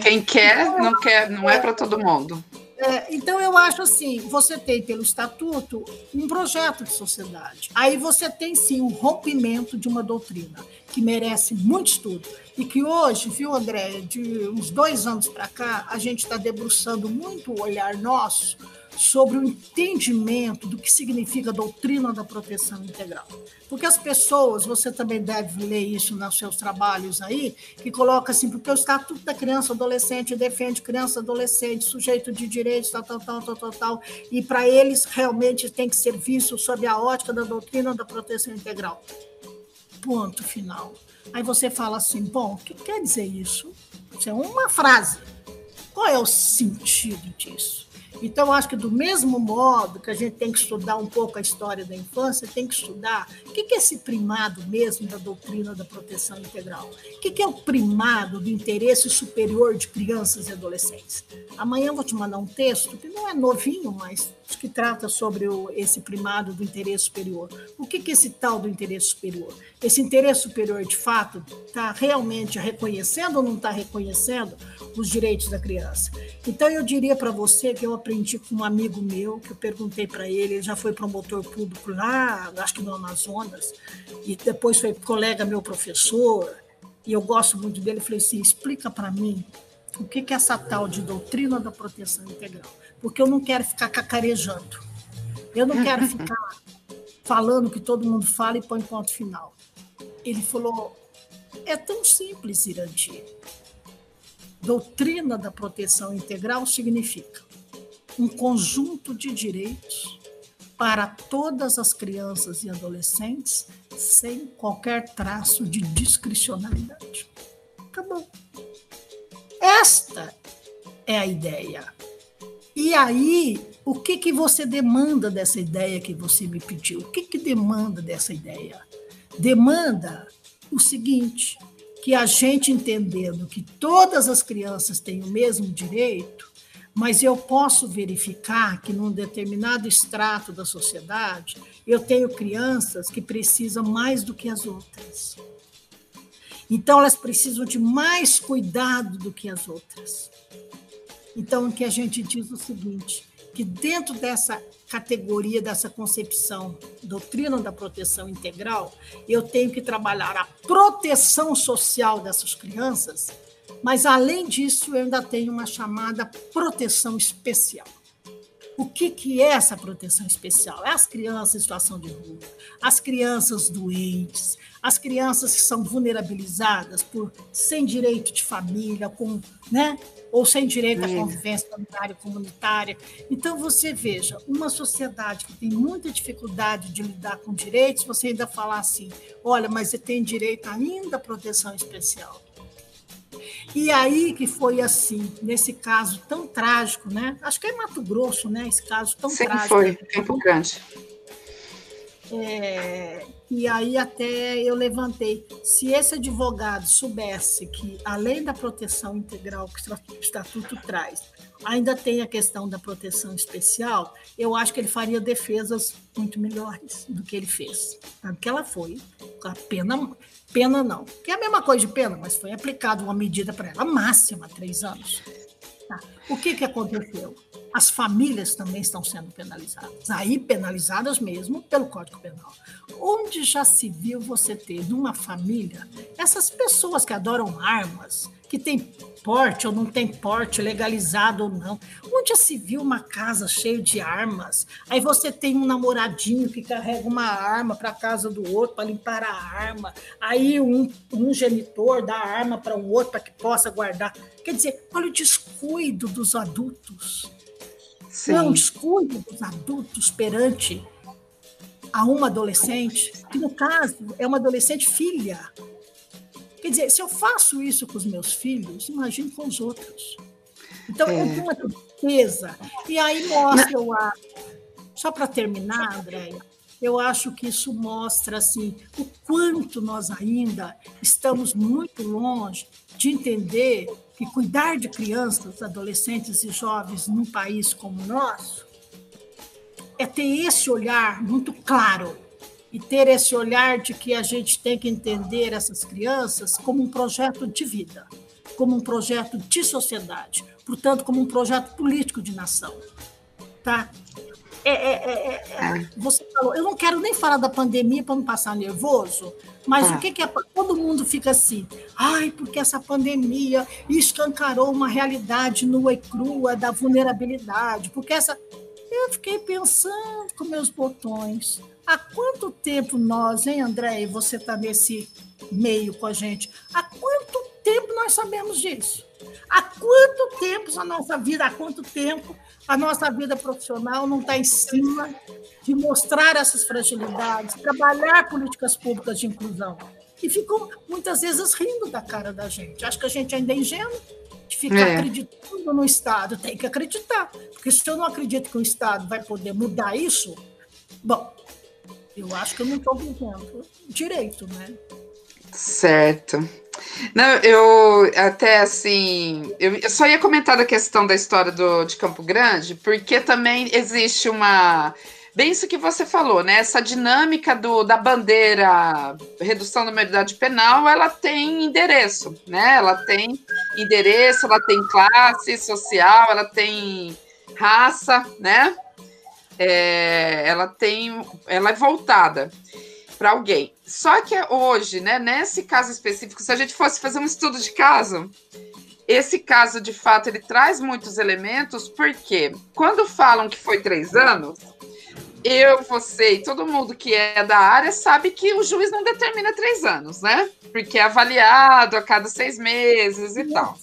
Quem quer, não quer, não é para todo mundo. É, então, eu acho assim: você tem pelo estatuto um projeto de sociedade. Aí você tem sim um rompimento de uma doutrina que merece muito estudo. E que hoje, viu, André, de uns dois anos para cá, a gente está debruçando muito o olhar nosso sobre o entendimento do que significa a doutrina da proteção integral. Porque as pessoas, você também deve ler isso nos seus trabalhos aí, que coloca assim, porque o Estatuto da Criança Adolescente defende criança adolescente, sujeito de direitos, tal, tal, tal, tal, tal, tal, e para eles realmente tem que ser visto sob a ótica da doutrina da proteção integral. Ponto final. Aí você fala assim, bom, o que quer dizer isso? Isso é uma frase. Qual é o sentido disso? Então, acho que do mesmo modo que a gente tem que estudar um pouco a história da infância, tem que estudar o que é esse primado mesmo da doutrina da proteção integral. O que é o primado do interesse superior de crianças e adolescentes? Amanhã eu vou te mandar um texto que não é novinho, mas que trata sobre o, esse primado do interesse superior. O que é esse tal do interesse superior? Esse interesse superior, de fato, está realmente reconhecendo ou não está reconhecendo os direitos da criança? Então, eu diria para você que eu aprendi com um amigo meu, que eu perguntei para ele, ele já foi promotor público lá, acho que no Amazonas, e depois foi colega meu professor, e eu gosto muito dele, eu falei assim, explica para mim o que é essa tal de doutrina da proteção integral, porque eu não quero ficar cacarejando, eu não quero ficar falando o que todo mundo fala e põe ponto final. Ele falou, é tão simples, Irandir. Doutrina da proteção integral significa um conjunto de direitos para todas as crianças e adolescentes sem qualquer traço de discricionalidade. Acabou. Esta é a ideia. E aí, o que, que você demanda dessa ideia que você me pediu? O que, que demanda dessa ideia? Demanda o seguinte: que a gente entendendo que todas as crianças têm o mesmo direito, mas eu posso verificar que num determinado extrato da sociedade eu tenho crianças que precisam mais do que as outras. Então elas precisam de mais cuidado do que as outras. Então o que a gente diz o seguinte, que dentro dessa categoria, dessa concepção, doutrina da proteção integral, eu tenho que trabalhar a proteção social dessas crianças, mas além disso, eu ainda tenho uma chamada proteção especial. O que, que é essa proteção especial? É as crianças em situação de rua, as crianças doentes, as crianças que são vulnerabilizadas por sem direito de família, com, né? Ou sem direito à convivência familiar e comunitária. Então, você veja, uma sociedade que tem muita dificuldade de lidar com direitos, você ainda falar assim, olha, mas você tem direito ainda à proteção especial. E aí que foi assim, nesse caso tão trágico, né? Acho que é Mato Grosso, né? Esse caso tão Sempre trágico. foi, Campo Grande. É, e aí até eu levantei. Se esse advogado soubesse que, além da proteção integral que o Estatuto traz, ainda tem a questão da proteção especial, eu acho que ele faria defesas muito melhores do que ele fez. Tanto que ela foi, a pena, pena não, que é a mesma coisa de pena, mas foi aplicada uma medida para ela máxima, três anos. Tá. O que, que aconteceu? As famílias também estão sendo penalizadas, aí penalizadas mesmo pelo Código Penal. Onde já se viu você ter numa família essas pessoas que adoram armas, que tem porte ou não tem porte, legalizado ou não? Onde já se viu uma casa cheia de armas? Aí você tem um namoradinho que carrega uma arma para a casa do outro para limpar a arma. Aí um, um genitor dá a arma para o outro para que possa guardar. Quer dizer, olha o descuido dos adultos. Sim. Não um descuido dos adultos perante a uma adolescente, que no caso é uma adolescente filha. Quer dizer, se eu faço isso com os meus filhos, imagine com os outros. Então, é. eu tenho uma tristeza. E aí mostra, eu acho, só para terminar, Andréia, eu acho que isso mostra assim, o quanto nós ainda estamos muito longe de entender que cuidar de crianças, adolescentes e jovens num país como o nosso é ter esse olhar muito claro e ter esse olhar de que a gente tem que entender essas crianças como um projeto de vida, como um projeto de sociedade, portanto, como um projeto político de nação. Tá? É, é, é, é você falou, eu não quero nem falar da pandemia para não passar nervoso, mas o que, que é. Todo mundo fica assim, ai, porque essa pandemia escancarou uma realidade nua e crua da vulnerabilidade, porque essa. Eu fiquei pensando com meus botões. Há quanto tempo nós, hein, André, e você está nesse meio com a gente, há quanto tempo nós sabemos disso? Há quanto tempo a nossa vida, há quanto tempo a nossa vida profissional não está em cima de mostrar essas fragilidades, trabalhar políticas públicas de inclusão? E ficam muitas vezes rindo da cara da gente. Acho que a gente ainda é ingênuo de ficar é. acreditando no Estado. Tem que acreditar. Porque se eu não acredito que o Estado vai poder mudar isso, bom, eu acho que eu não estou vivendo direito, né? Certo. Não, eu até assim, eu, eu, só ia comentar da questão da história do, de Campo Grande, porque também existe uma. Bem isso que você falou, né? Essa dinâmica do, da bandeira redução da maioridade penal, ela tem endereço, né? Ela tem endereço, ela tem classe social, ela tem raça, né? É, ela tem, ela é voltada para alguém. Só que hoje, né, nesse caso específico, se a gente fosse fazer um estudo de caso, esse caso de fato ele traz muitos elementos, porque quando falam que foi três anos, eu, você e todo mundo que é da área sabe que o juiz não determina três anos, né? Porque é avaliado a cada seis meses e tal.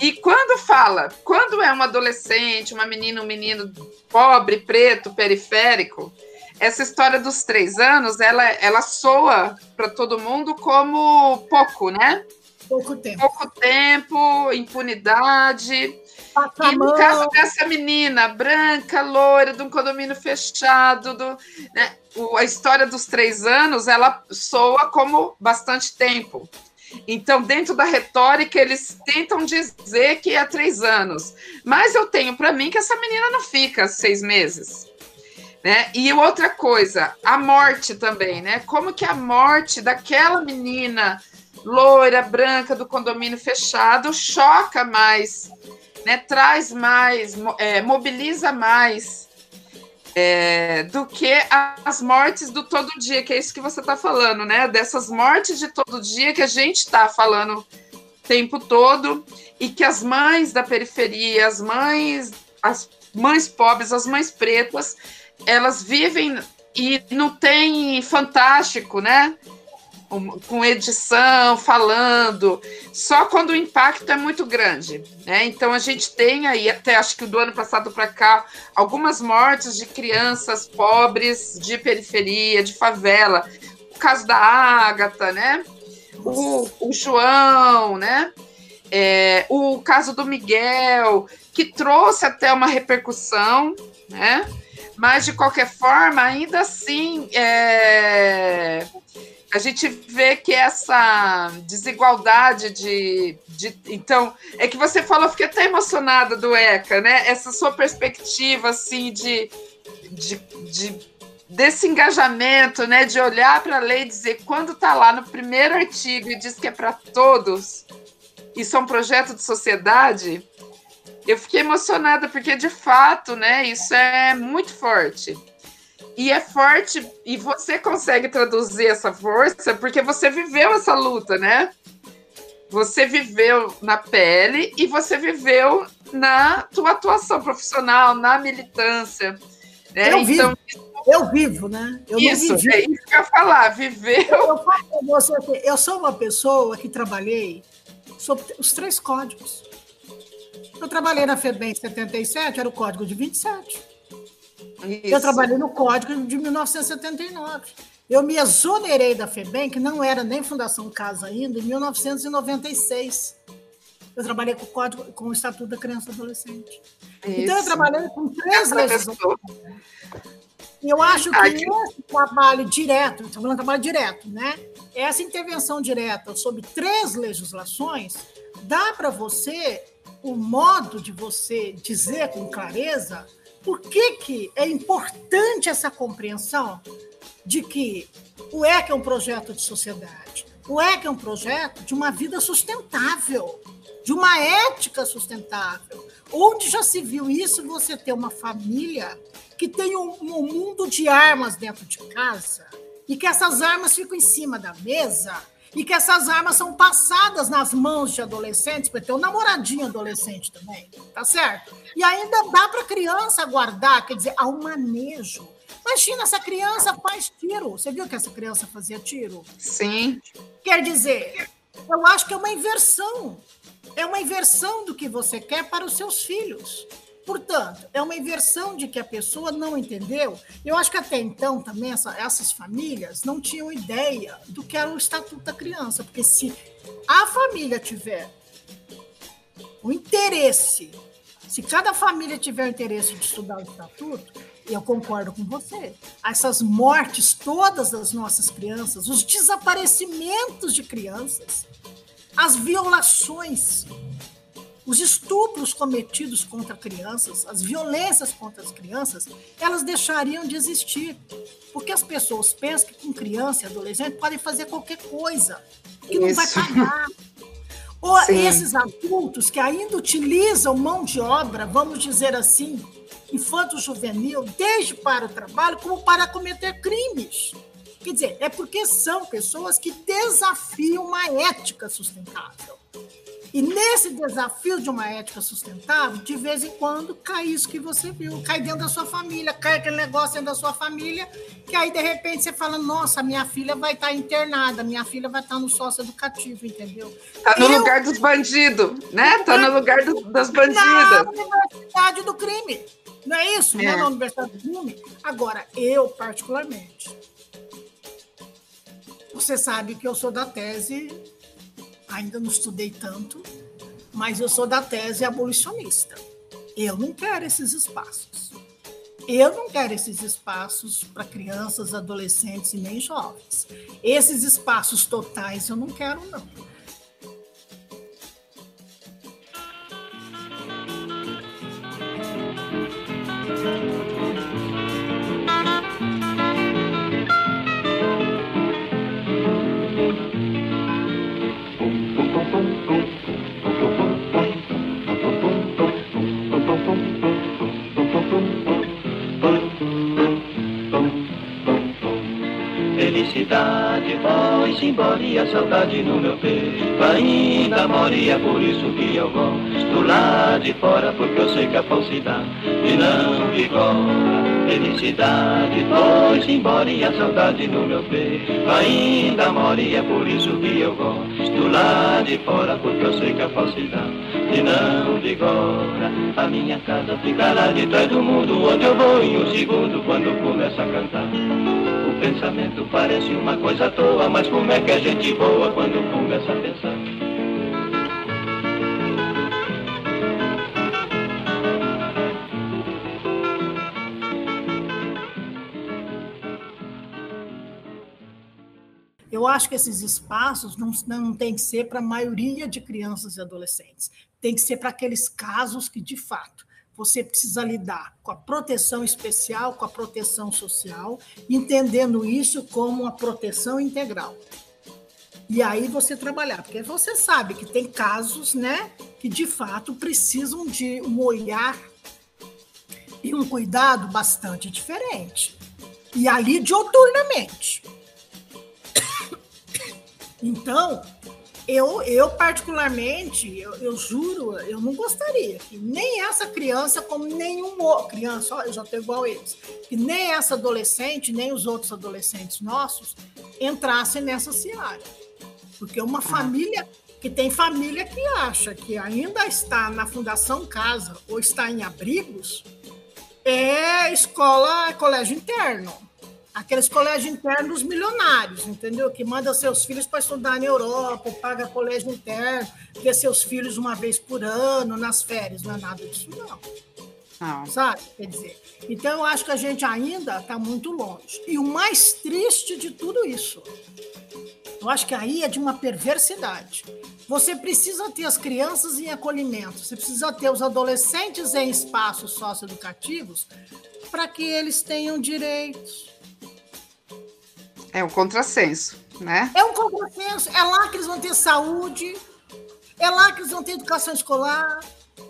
E quando fala, quando é um adolescente, uma menina, um menino pobre, preto, periférico, essa história dos três anos, ela, ela soa para todo mundo como pouco, né? Pouco tempo. Pouco tempo, impunidade. Passa e no caso dessa menina, branca, loira, de um condomínio fechado, do, né, o, a história dos três anos, ela soa como bastante tempo. Então, dentro da retórica, eles tentam dizer que é três anos. Mas eu tenho para mim que essa menina não fica seis meses. Né? E outra coisa, a morte também, né? Como que a morte daquela menina loira, branca, do condomínio fechado choca mais, né? Traz mais, é, mobiliza mais é, do que as mortes do todo dia, que é isso que você está falando, né? Dessas mortes de todo dia que a gente está falando o tempo todo e que as mães da periferia, as mães, as mães pobres, as mães pretas, elas vivem e não tem fantástico, né? Com edição, falando, só quando o impacto é muito grande, né? Então a gente tem aí, até acho que do ano passado para cá, algumas mortes de crianças pobres de periferia, de favela. O caso da Ágata, né? O, o João, né? É, o caso do Miguel, que trouxe até uma repercussão, né? Mas, de qualquer forma, ainda assim, é... a gente vê que essa desigualdade de, de. Então, é que você falou, eu fiquei até emocionada do ECA, né? Essa sua perspectiva, assim, de, de, de desse engajamento, né, de olhar para a lei e dizer quando está lá no primeiro artigo e diz que é para todos, isso é um projeto de sociedade, eu fiquei emocionada porque de fato, né, isso é muito forte. E é forte e você consegue traduzir essa força porque você viveu essa luta, né? Você viveu na pele e você viveu na tua atuação profissional, na militância. Né? Eu então, vivo. Eu vivo, né? Eu isso, é isso que eu ia falar, viveu. Eu, você, eu sou uma pessoa que trabalhei sobre os três códigos. Eu trabalhei na FEBEM em 77, era o código de 27. Isso. Eu trabalhei no código de 1979. Eu me exonerei da FEBEM, que não era nem Fundação Casa ainda, em 1996. Eu trabalhei com o Código, com o Estatuto da Criança e Adolescente. Então, eu Isso. trabalhei com três legislações. Eu acho que- esse trabalho direto, estou falando trabalho direto, né? Essa intervenção direta sobre três legislações dá para você o modo de você dizer com clareza por que, que é importante essa compreensão de que o EC é um projeto de sociedade, o EC é um projeto de uma vida sustentável, de uma ética sustentável. Onde já se viu isso, você ter uma família que tem um, um mundo de armas dentro de casa e que essas armas ficam em cima da mesa e que essas armas são passadas nas mãos de adolescentes, porque tem um namoradinho adolescente também, tá certo? E ainda dá para a criança guardar, quer dizer, há um manejo. Imagina, essa criança faz tiro. Você viu que essa criança fazia tiro? Sim, Quer dizer, eu acho que é uma inversão. É uma inversão do que você quer para os seus filhos. Portanto, é uma inversão de que a pessoa não entendeu. Eu acho que até então também essa- essas famílias não tinham ideia do que era o Estatuto da Criança, porque se a família tiver o interesse, se cada família tiver o interesse de estudar o Estatuto, eu concordo com você. Essas mortes todas das nossas crianças, os desaparecimentos de crianças, as violações, os estupros cometidos contra crianças, as violências contra as crianças, elas deixariam de existir. Porque as pessoas pensam que com criança e adolescente podem fazer qualquer coisa, que não vai pagar. Ou Sim. esses adultos que ainda utilizam mão de obra, vamos dizer assim, infanto-juvenil, desde para o trabalho, como para cometer crimes. Quer dizer, é porque são pessoas que desafiam uma ética sustentável. E nesse desafio de uma ética sustentável, de vez em quando cai isso que você viu, cai dentro da sua família, cai aquele negócio dentro da sua família, que aí de repente você fala: nossa, minha filha vai estar internada, minha filha vai estar no sócio educativo, entendeu? tá no Eu- lugar dos bandidos, né? Tá no lugar do- das Na bandidas. universidade do crime. Não é isso? Né? É. Na universidade do crime. Agora, eu, particularmente, você sabe que eu sou da tese, ainda não estudei tanto, mas eu sou da tese abolicionista. Eu não quero esses espaços. Eu não quero esses espaços para crianças, adolescentes e nem jovens. Esses espaços totais eu não quero, não. Felicidade foi-se embora e a saudade no meu peito ainda mora e é por isso que eu gosto lá de fora porque eu sei que a falsidade não vigora. Felicidade foi-se embora e a saudade no meu peito ainda mora e é por isso que eu gosto lá de fora porque eu sei que a falsidade não vigora. A minha casa fica lá de trás do mundo onde eu vou em um segundo quando começo a cantar. Pensamento parece uma coisa à toa, mas como é que a gente voa quando começa a pensar? Eu acho que esses espaços não, não tem que ser para a maioria de crianças e adolescentes. Tem que ser para aqueles casos que, de fato, você precisa lidar com a proteção especial, com a proteção social, entendendo isso como uma proteção integral. E aí você trabalhar, porque você sabe que tem casos, né, que de fato precisam de um olhar e um cuidado bastante diferente. E ali dioturnamente. Então, eu, eu particularmente, eu, eu juro, eu não gostaria que nem essa criança, como nenhum outro, criança, ó, eu já estou igual a eles, que nem essa adolescente, nem os outros adolescentes nossos entrassem nessa seara. Porque uma família, que tem família que acha que ainda está na Fundação Casa ou está em abrigos, é escola, colégio interno. Aqueles colégios internos milionários, entendeu? Que manda seus filhos para estudar na Europa, paga colégio interno, vê seus filhos uma vez por ano, nas férias. Não é nada disso, não. Não. Sabe? Quer dizer, então eu acho que a gente ainda está muito longe. E o mais triste de tudo isso, eu acho que aí é de uma perversidade. Você precisa ter as crianças em acolhimento, você precisa ter os adolescentes em espaços socioeducativos para que eles tenham direitos. É um contrassenso, né? É um contrassenso. É lá que eles vão ter saúde, é lá que eles vão ter educação escolar,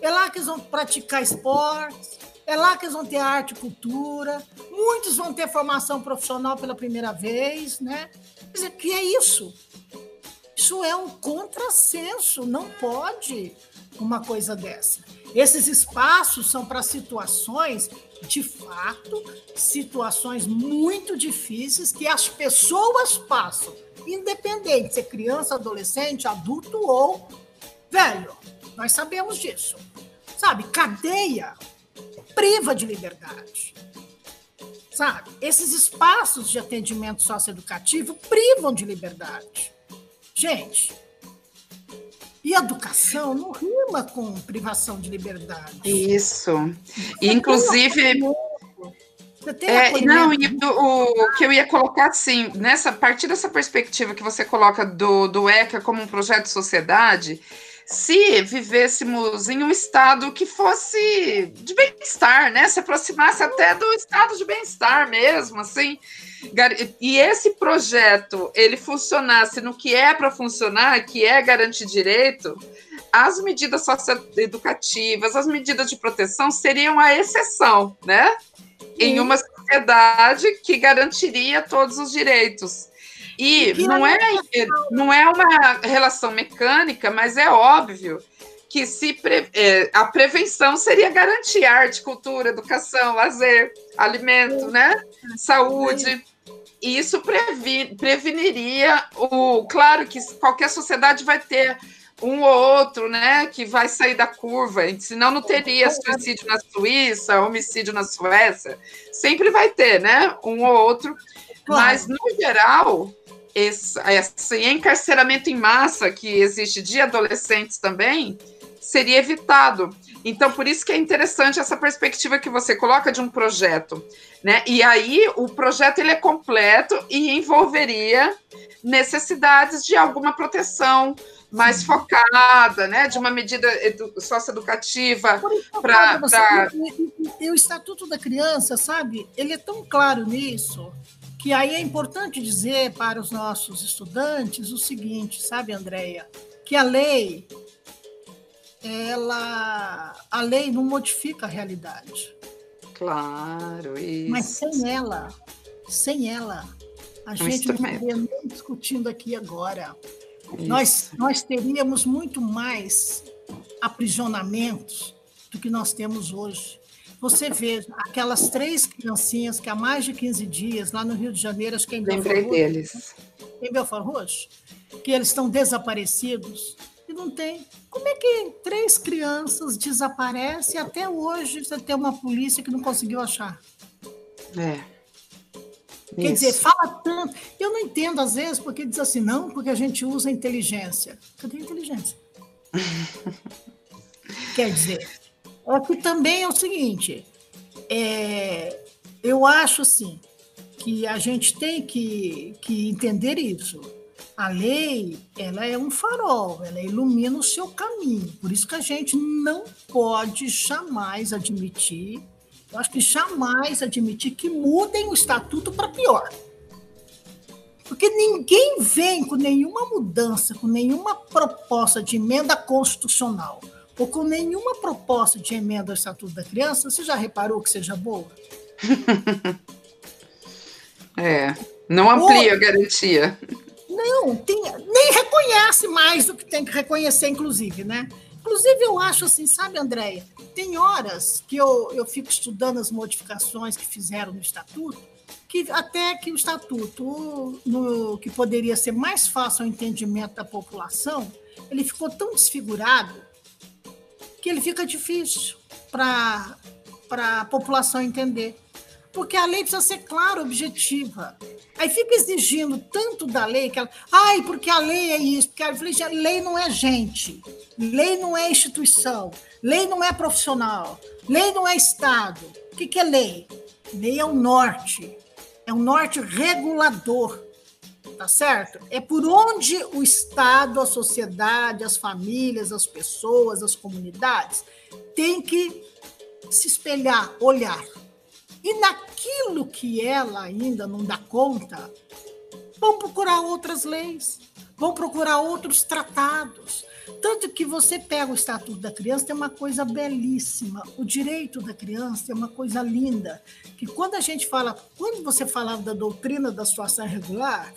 é lá que eles vão praticar esportes, é lá que eles vão ter arte e cultura. Muitos vão ter formação profissional pela primeira vez, né? Quer dizer, que é isso? Isso é um contrassenso, não pode uma coisa dessa. Esses espaços são para situações, de fato, situações muito difíceis que as pessoas passam, independente de ser criança, adolescente, adulto ou velho. Nós sabemos disso. Sabe, cadeia priva de liberdade. Sabe? Esses espaços de atendimento socioeducativo privam de liberdade. Gente, e educação não rima com privação de liberdade. Isso. E, inclusive. É, não, e o, o que eu ia colocar, assim, nessa, a partir dessa perspectiva que você coloca do, do ECA como um projeto de sociedade, se vivêssemos em um estado que fosse de bem-estar, né? Se aproximasse até do estado de bem-estar mesmo, assim. E esse projeto, ele funcionasse no que é para funcionar, que é garantir direito, as medidas socioeducativas, as medidas de proteção seriam a exceção, né? Em uma sociedade que garantiria todos os direitos. E não é, não é uma relação mecânica, mas é óbvio que se pre- é, a prevenção seria garantir arte, cultura, educação, lazer, alimento, né? Saúde. E isso previ- preveniria o. Claro que qualquer sociedade vai ter um ou outro, né, que vai sair da curva, senão não teria suicídio na Suíça, homicídio na Suécia, sempre vai ter, né, um ou outro, mas no geral, esse, esse encarceramento em massa que existe de adolescentes também seria evitado. Então, por isso que é interessante essa perspectiva que você coloca de um projeto, né? E aí o projeto ele é completo e envolveria necessidades de alguma proteção mais focada, né? De uma medida edu socioeducativa eu pra- o Estatuto da Criança, sabe, ele é tão claro nisso, que aí é importante dizer para os nossos estudantes o seguinte, sabe, Andréia, que a lei, ela, a lei não modifica a realidade, Claro, isso. mas sem ela, sem ela, a gente não estaria nem discutindo aqui agora. Nós, nós teríamos muito mais aprisionamentos do que nós temos hoje. Você vê aquelas três criancinhas que há mais de 15 dias, lá no Rio de Janeiro, acho que é em Lembrei Belfort Roxo, deles. em Belfort Roxo, que eles estão desaparecidos e não tem. Como é que três crianças desaparecem e até hoje você tem uma polícia que não conseguiu achar? É. Quer Isso. dizer, fala tanto. Eu não entendo às vezes porque diz assim, não, porque a gente usa inteligência. Cadê a inteligência? Quer dizer, é que também é o seguinte, é, eu acho assim que a gente tem que, que entender isso. A lei, ela é um farol, ela ilumina o seu caminho. Por isso que a gente não pode jamais admitir, eu acho que jamais admitir que mudem o estatuto para pior. Porque ninguém vem com nenhuma mudança, com nenhuma proposta de emenda constitucional ou com nenhuma proposta de emenda ao Estatuto da Criança, você já reparou que seja boa? É. Não amplia a garantia. Não, tem, nem reconhece mais do que tem que reconhecer, inclusive, né? Inclusive, eu acho assim, sabe, Andréia? Tem horas que eu, eu fico estudando as modificações que fizeram no Estatuto, que até que o Estatuto, no, que poderia ser mais fácil ao entendimento da população, ele ficou tão desfigurado que ele fica difícil para a população entender. Porque a lei precisa ser clara, objetiva. Aí fica exigindo tanto da lei que ela. Ai, porque a lei é isso. Porque a lei não é gente. Lei não é instituição. Lei não é profissional. Lei não é Estado. O que, que é lei? Lei é o norte. É um norte regulador. Tá certo? É por onde o Estado, a sociedade, as famílias, as pessoas, as comunidades têm que se espelhar, olhar. E naquilo que ela ainda não dá conta, vão procurar outras leis, vão procurar outros tratados. Tanto que você pega o Estatuto da Criança, tem uma coisa belíssima. O direito da criança é uma coisa linda. Que quando a gente fala, quando você falava da doutrina da situação irregular,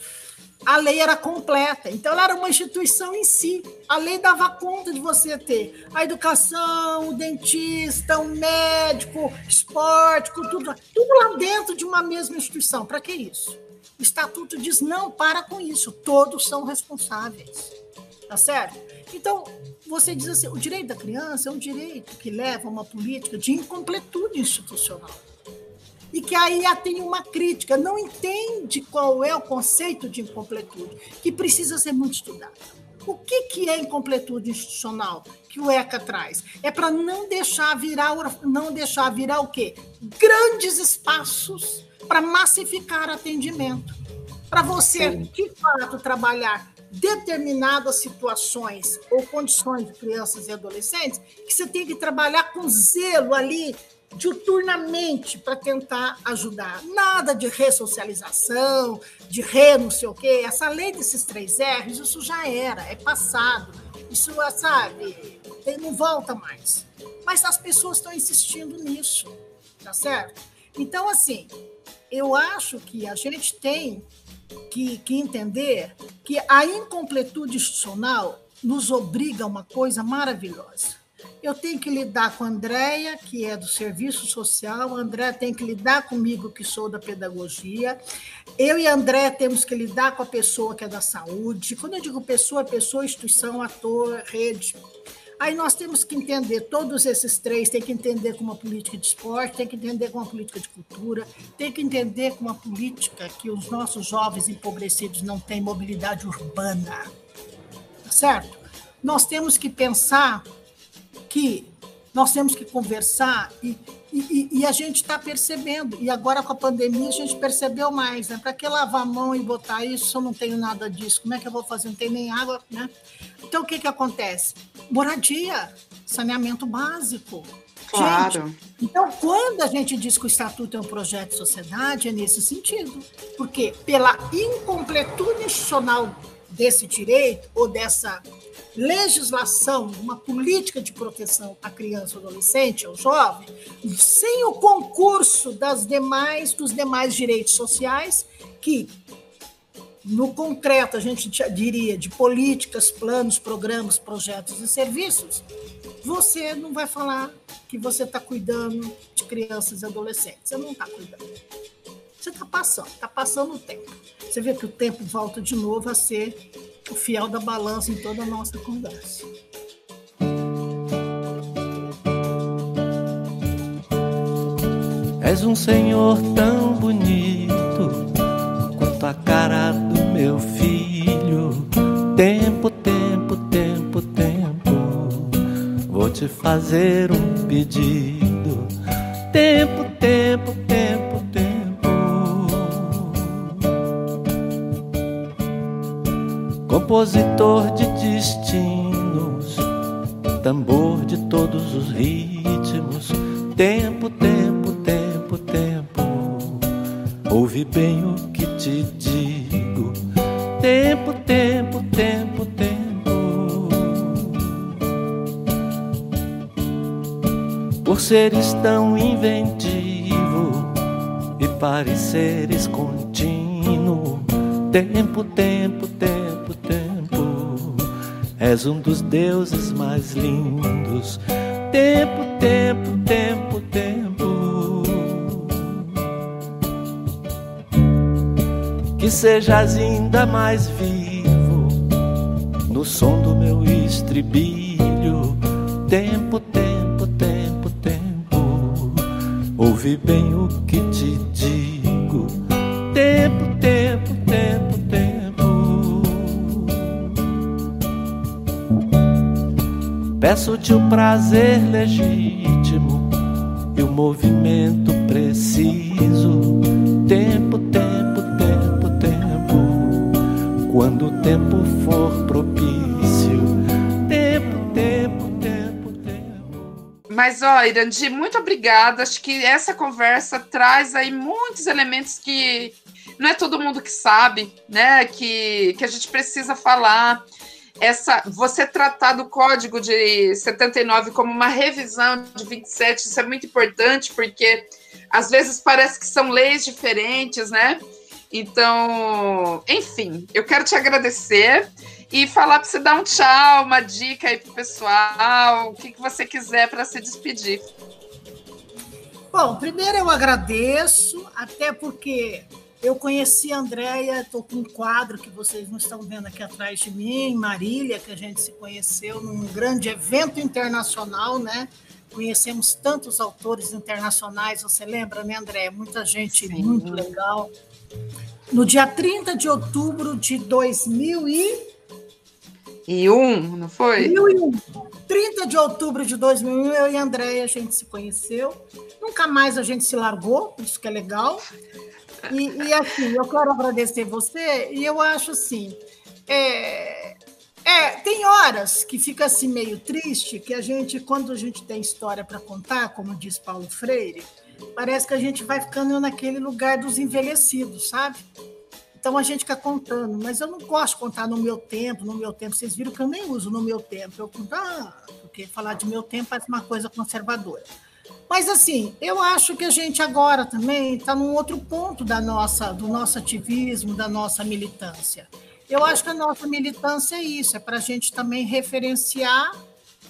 a lei era completa. Então, ela era uma instituição em si. A lei dava conta de você ter a educação, o dentista, o médico, esporte, tudo, tudo lá dentro de uma mesma instituição. Para que isso? O estatuto diz: não, para com isso, todos são responsáveis. Tá certo? Então, você diz assim: o direito da criança é um direito que leva a uma política de incompletude institucional e que aí tem uma crítica, não entende qual é o conceito de incompletude, que precisa ser muito estudado. O que, que é incompletude institucional que o ECA traz? É para não deixar virar não deixar virar o quê? Grandes espaços para massificar atendimento. Para você, Sim. de fato, trabalhar determinadas situações ou condições de crianças e adolescentes, que você tem que trabalhar com zelo ali diuturnamente para tentar ajudar. Nada de ressocialização, de re não sei o quê. Essa lei desses três R's, isso já era, é passado. Isso, sabe, não volta mais. Mas as pessoas estão insistindo nisso, tá certo? Então, assim, eu acho que a gente tem que, que entender que a incompletude institucional nos obriga a uma coisa maravilhosa eu tenho que lidar com a Andréia, que é do serviço social, a Andréia tem que lidar comigo, que sou da pedagogia. Eu e a Andréia temos que lidar com a pessoa que é da saúde. Quando eu digo pessoa, é pessoa, instituição, ator, rede. Aí nós temos que entender, todos esses três, tem que entender com uma política de esporte, tem que entender com uma política de cultura, tem que entender com uma política que os nossos jovens empobrecidos não têm mobilidade urbana. Tá certo? Nós temos que pensar que nós temos que conversar e, e, e a gente está percebendo. E agora com a pandemia a gente percebeu mais. Né? Para que lavar a mão e botar isso se eu não tenho nada disso? Como é que eu vou fazer? Não tem nem água. Né? Então o que, que acontece? Moradia, saneamento básico. Claro. Gente, então, quando a gente diz que o Estatuto é um projeto de sociedade, é nesse sentido. Porque pela incompletude institucional desse direito ou dessa legislação, uma política de proteção à criança, ao adolescente, ao jovem, sem o concurso das demais dos demais direitos sociais que no concreto a gente diria de políticas, planos, programas, projetos e serviços, você não vai falar que você está cuidando de crianças e adolescentes. Você não está cuidando. Você está passando, está passando o tempo. Você vê que o tempo volta de novo a ser o fiel da balança em toda a nossa conversa. És um senhor tão bonito quanto a cara do meu filho. Tempo, tempo, tempo, tempo. Vou te fazer um pedido. Tempo, tempo, tempo, compositor de destinos, tambor de todos os ritmos. Tempo, tempo, tempo, tempo. Ouve bem o que te digo. Tempo, tempo, tempo, tempo. Por seres tão inventivo e pareceres contínuo. Tempo, tempo, És um dos deuses mais lindos. Tempo, tempo, tempo, tempo. Que sejas ainda mais vivo no som do meu estribilho. Tempo, tempo, tempo, tempo. Ouve bem O prazer legítimo e o movimento preciso. Tempo, tempo, tempo, tempo. Quando o tempo for propício. Tempo, tempo, tempo, tempo. Mas, ó, Irandi, muito obrigada. Acho que essa conversa traz aí muitos elementos que não é todo mundo que sabe, né? Que, que a gente precisa falar. Essa, você tratar do código de 79 como uma revisão de 27, isso é muito importante, porque às vezes parece que são leis diferentes, né? Então, enfim, eu quero te agradecer e falar para você dar um tchau, uma dica aí pro pessoal, o que, que você quiser para se despedir. Bom, primeiro eu agradeço, até porque eu conheci a Andréia, estou com um quadro que vocês não estão vendo aqui atrás de mim, em Marília, que a gente se conheceu num grande evento internacional, né? Conhecemos tantos autores internacionais, você lembra, né, Andréia? Muita gente Sim. muito legal. No dia 30 de outubro de 2000 e... E um, não foi? 2001. 30 de outubro de 2001, eu e a Andréia, a gente se conheceu. Nunca mais a gente se largou, isso que é legal. E, e assim, eu quero agradecer você, e eu acho assim, é, é, tem horas que fica assim meio triste, que a gente, quando a gente tem história para contar, como diz Paulo Freire, parece que a gente vai ficando naquele lugar dos envelhecidos, sabe? Então a gente fica contando, mas eu não gosto de contar no meu tempo, no meu tempo. Vocês viram que eu nem uso no meu tempo. Eu conto, ah, porque falar de meu tempo parece uma coisa conservadora. Mas assim, eu acho que a gente agora também está num outro ponto da nossa, do nosso ativismo, da nossa militância. Eu acho que a nossa militância é isso, é para a gente também referenciar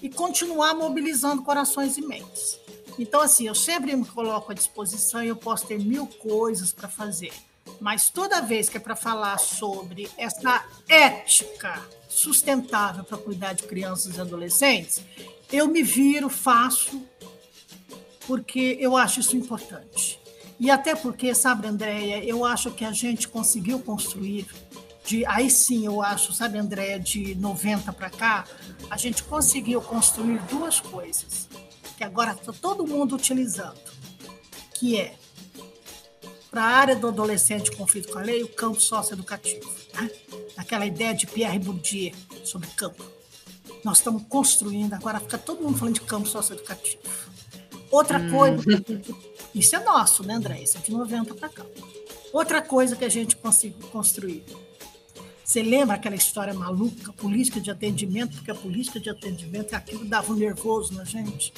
e continuar mobilizando corações e mentes. Então, assim, eu sempre me coloco à disposição e eu posso ter mil coisas para fazer. Mas toda vez que é para falar sobre essa ética sustentável para cuidar de crianças e adolescentes, eu me viro, faço, porque eu acho isso importante. E até porque, sabe, Andréia, eu acho que a gente conseguiu construir, de, aí sim eu acho, sabe, Andréia, de 90 para cá, a gente conseguiu construir duas coisas, que agora está todo mundo utilizando, que é para a área do adolescente conflito com a lei, o campo socioeducativo. Né? Aquela ideia de Pierre Bourdieu sobre campo. Nós estamos construindo, agora fica todo mundo falando de campo socioeducativo. Outra Hum. coisa, isso é nosso, né, André? Isso é de 90 para cá. Outra coisa que a gente conseguiu construir. Você lembra aquela história maluca, política de atendimento, porque a política de atendimento é aquilo que dava um nervoso na gente.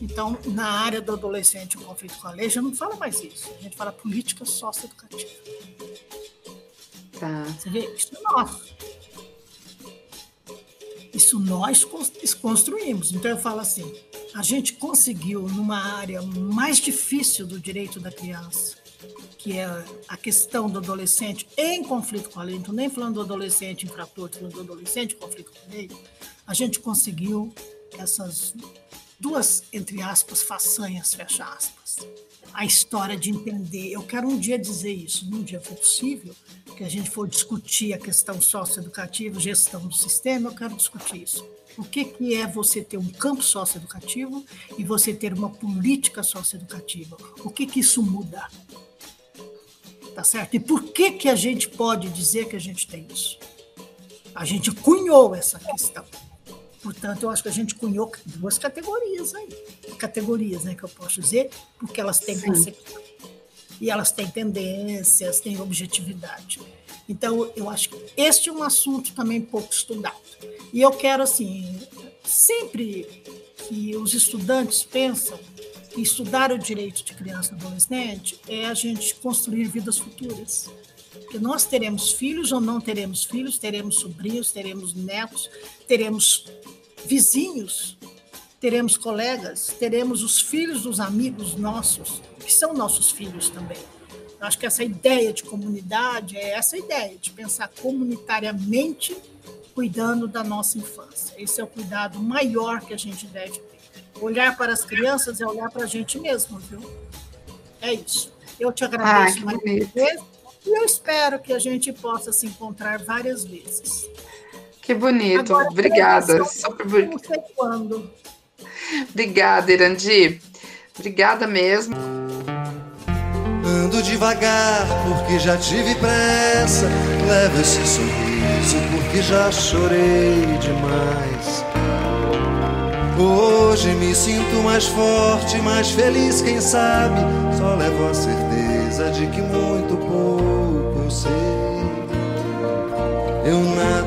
Então, na área do adolescente em conflito com a lei, já não fala mais isso. A gente fala política socioeducativa. Tá. Você vê? Isso é nosso. Isso nós cons- construímos. Então, eu falo assim: a gente conseguiu, numa área mais difícil do direito da criança, que é a questão do adolescente em conflito com a lei, não nem falando do adolescente infrator, falando do adolescente em conflito com a lei, a gente conseguiu essas duas, entre aspas, façanhas, fecha aspas. A história de entender. Eu quero um dia dizer isso, num dia for possível, que a gente for discutir a questão socioeducativa, gestão do sistema, eu quero discutir isso. O que, que é você ter um campo socioeducativo e você ter uma política socioeducativa? O que, que isso muda? Tá certo? E por que, que a gente pode dizer que a gente tem isso? A gente cunhou essa questão. Portanto, eu acho que a gente cunhou duas categorias aí. Categorias, né, que eu posso dizer, porque elas têm Sim. consequências. E elas têm tendências, têm objetividade. Então, eu acho que este é um assunto também pouco estudado. E eu quero, assim, sempre que os estudantes pensam que estudar o direito de criança e adolescente é a gente construir vidas futuras. Porque nós teremos filhos ou não teremos filhos, teremos sobrinhos, teremos netos, teremos vizinhos, teremos colegas, teremos os filhos dos amigos nossos, que são nossos filhos também. Eu acho que essa ideia de comunidade é essa ideia, de pensar comunitariamente cuidando da nossa infância. Esse é o cuidado maior que a gente deve ter. Olhar para as crianças é olhar para a gente mesmo, viu? É isso. Eu te agradeço Ai, mais que uma vez e eu espero que a gente possa se encontrar várias vezes. Que bonito. Agora, Obrigada. eu Super Não sei quando. Obrigada, Irandi. Obrigada mesmo. Ando devagar porque já tive pressa. Levo esse sorriso porque já chorei demais. Hoje me sinto mais forte, mais feliz, quem sabe. Só levo a certeza de que muito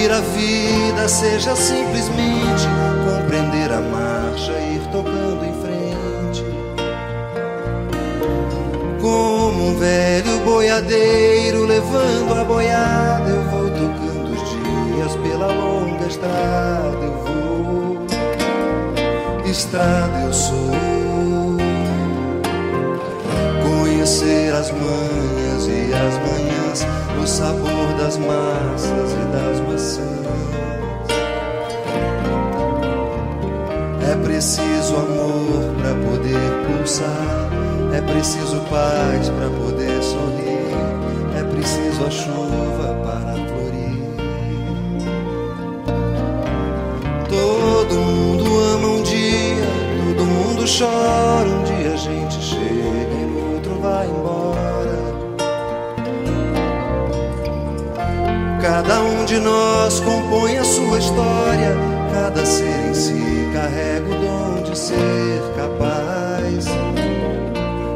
Cumprir a vida seja simplesmente compreender a marcha e ir tocando em frente. Como um velho boiadeiro levando a boiada, eu vou tocando os dias pela longa estrada. Eu vou, estrada eu sou. Conhecer as manhas e as manhãs, o sabor das massas e das maçãs. É preciso amor para poder pulsar. É preciso paz para poder sorrir. É preciso a chuva para florir. Todo mundo ama um dia, todo mundo chora. Um dia gente de nós compõe a sua história. Cada ser em si carrega o dom de ser capaz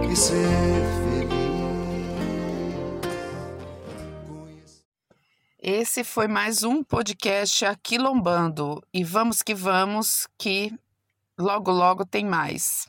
e ser feliz. Esse foi mais um podcast Aquilombando. E vamos que vamos, que logo, logo tem mais.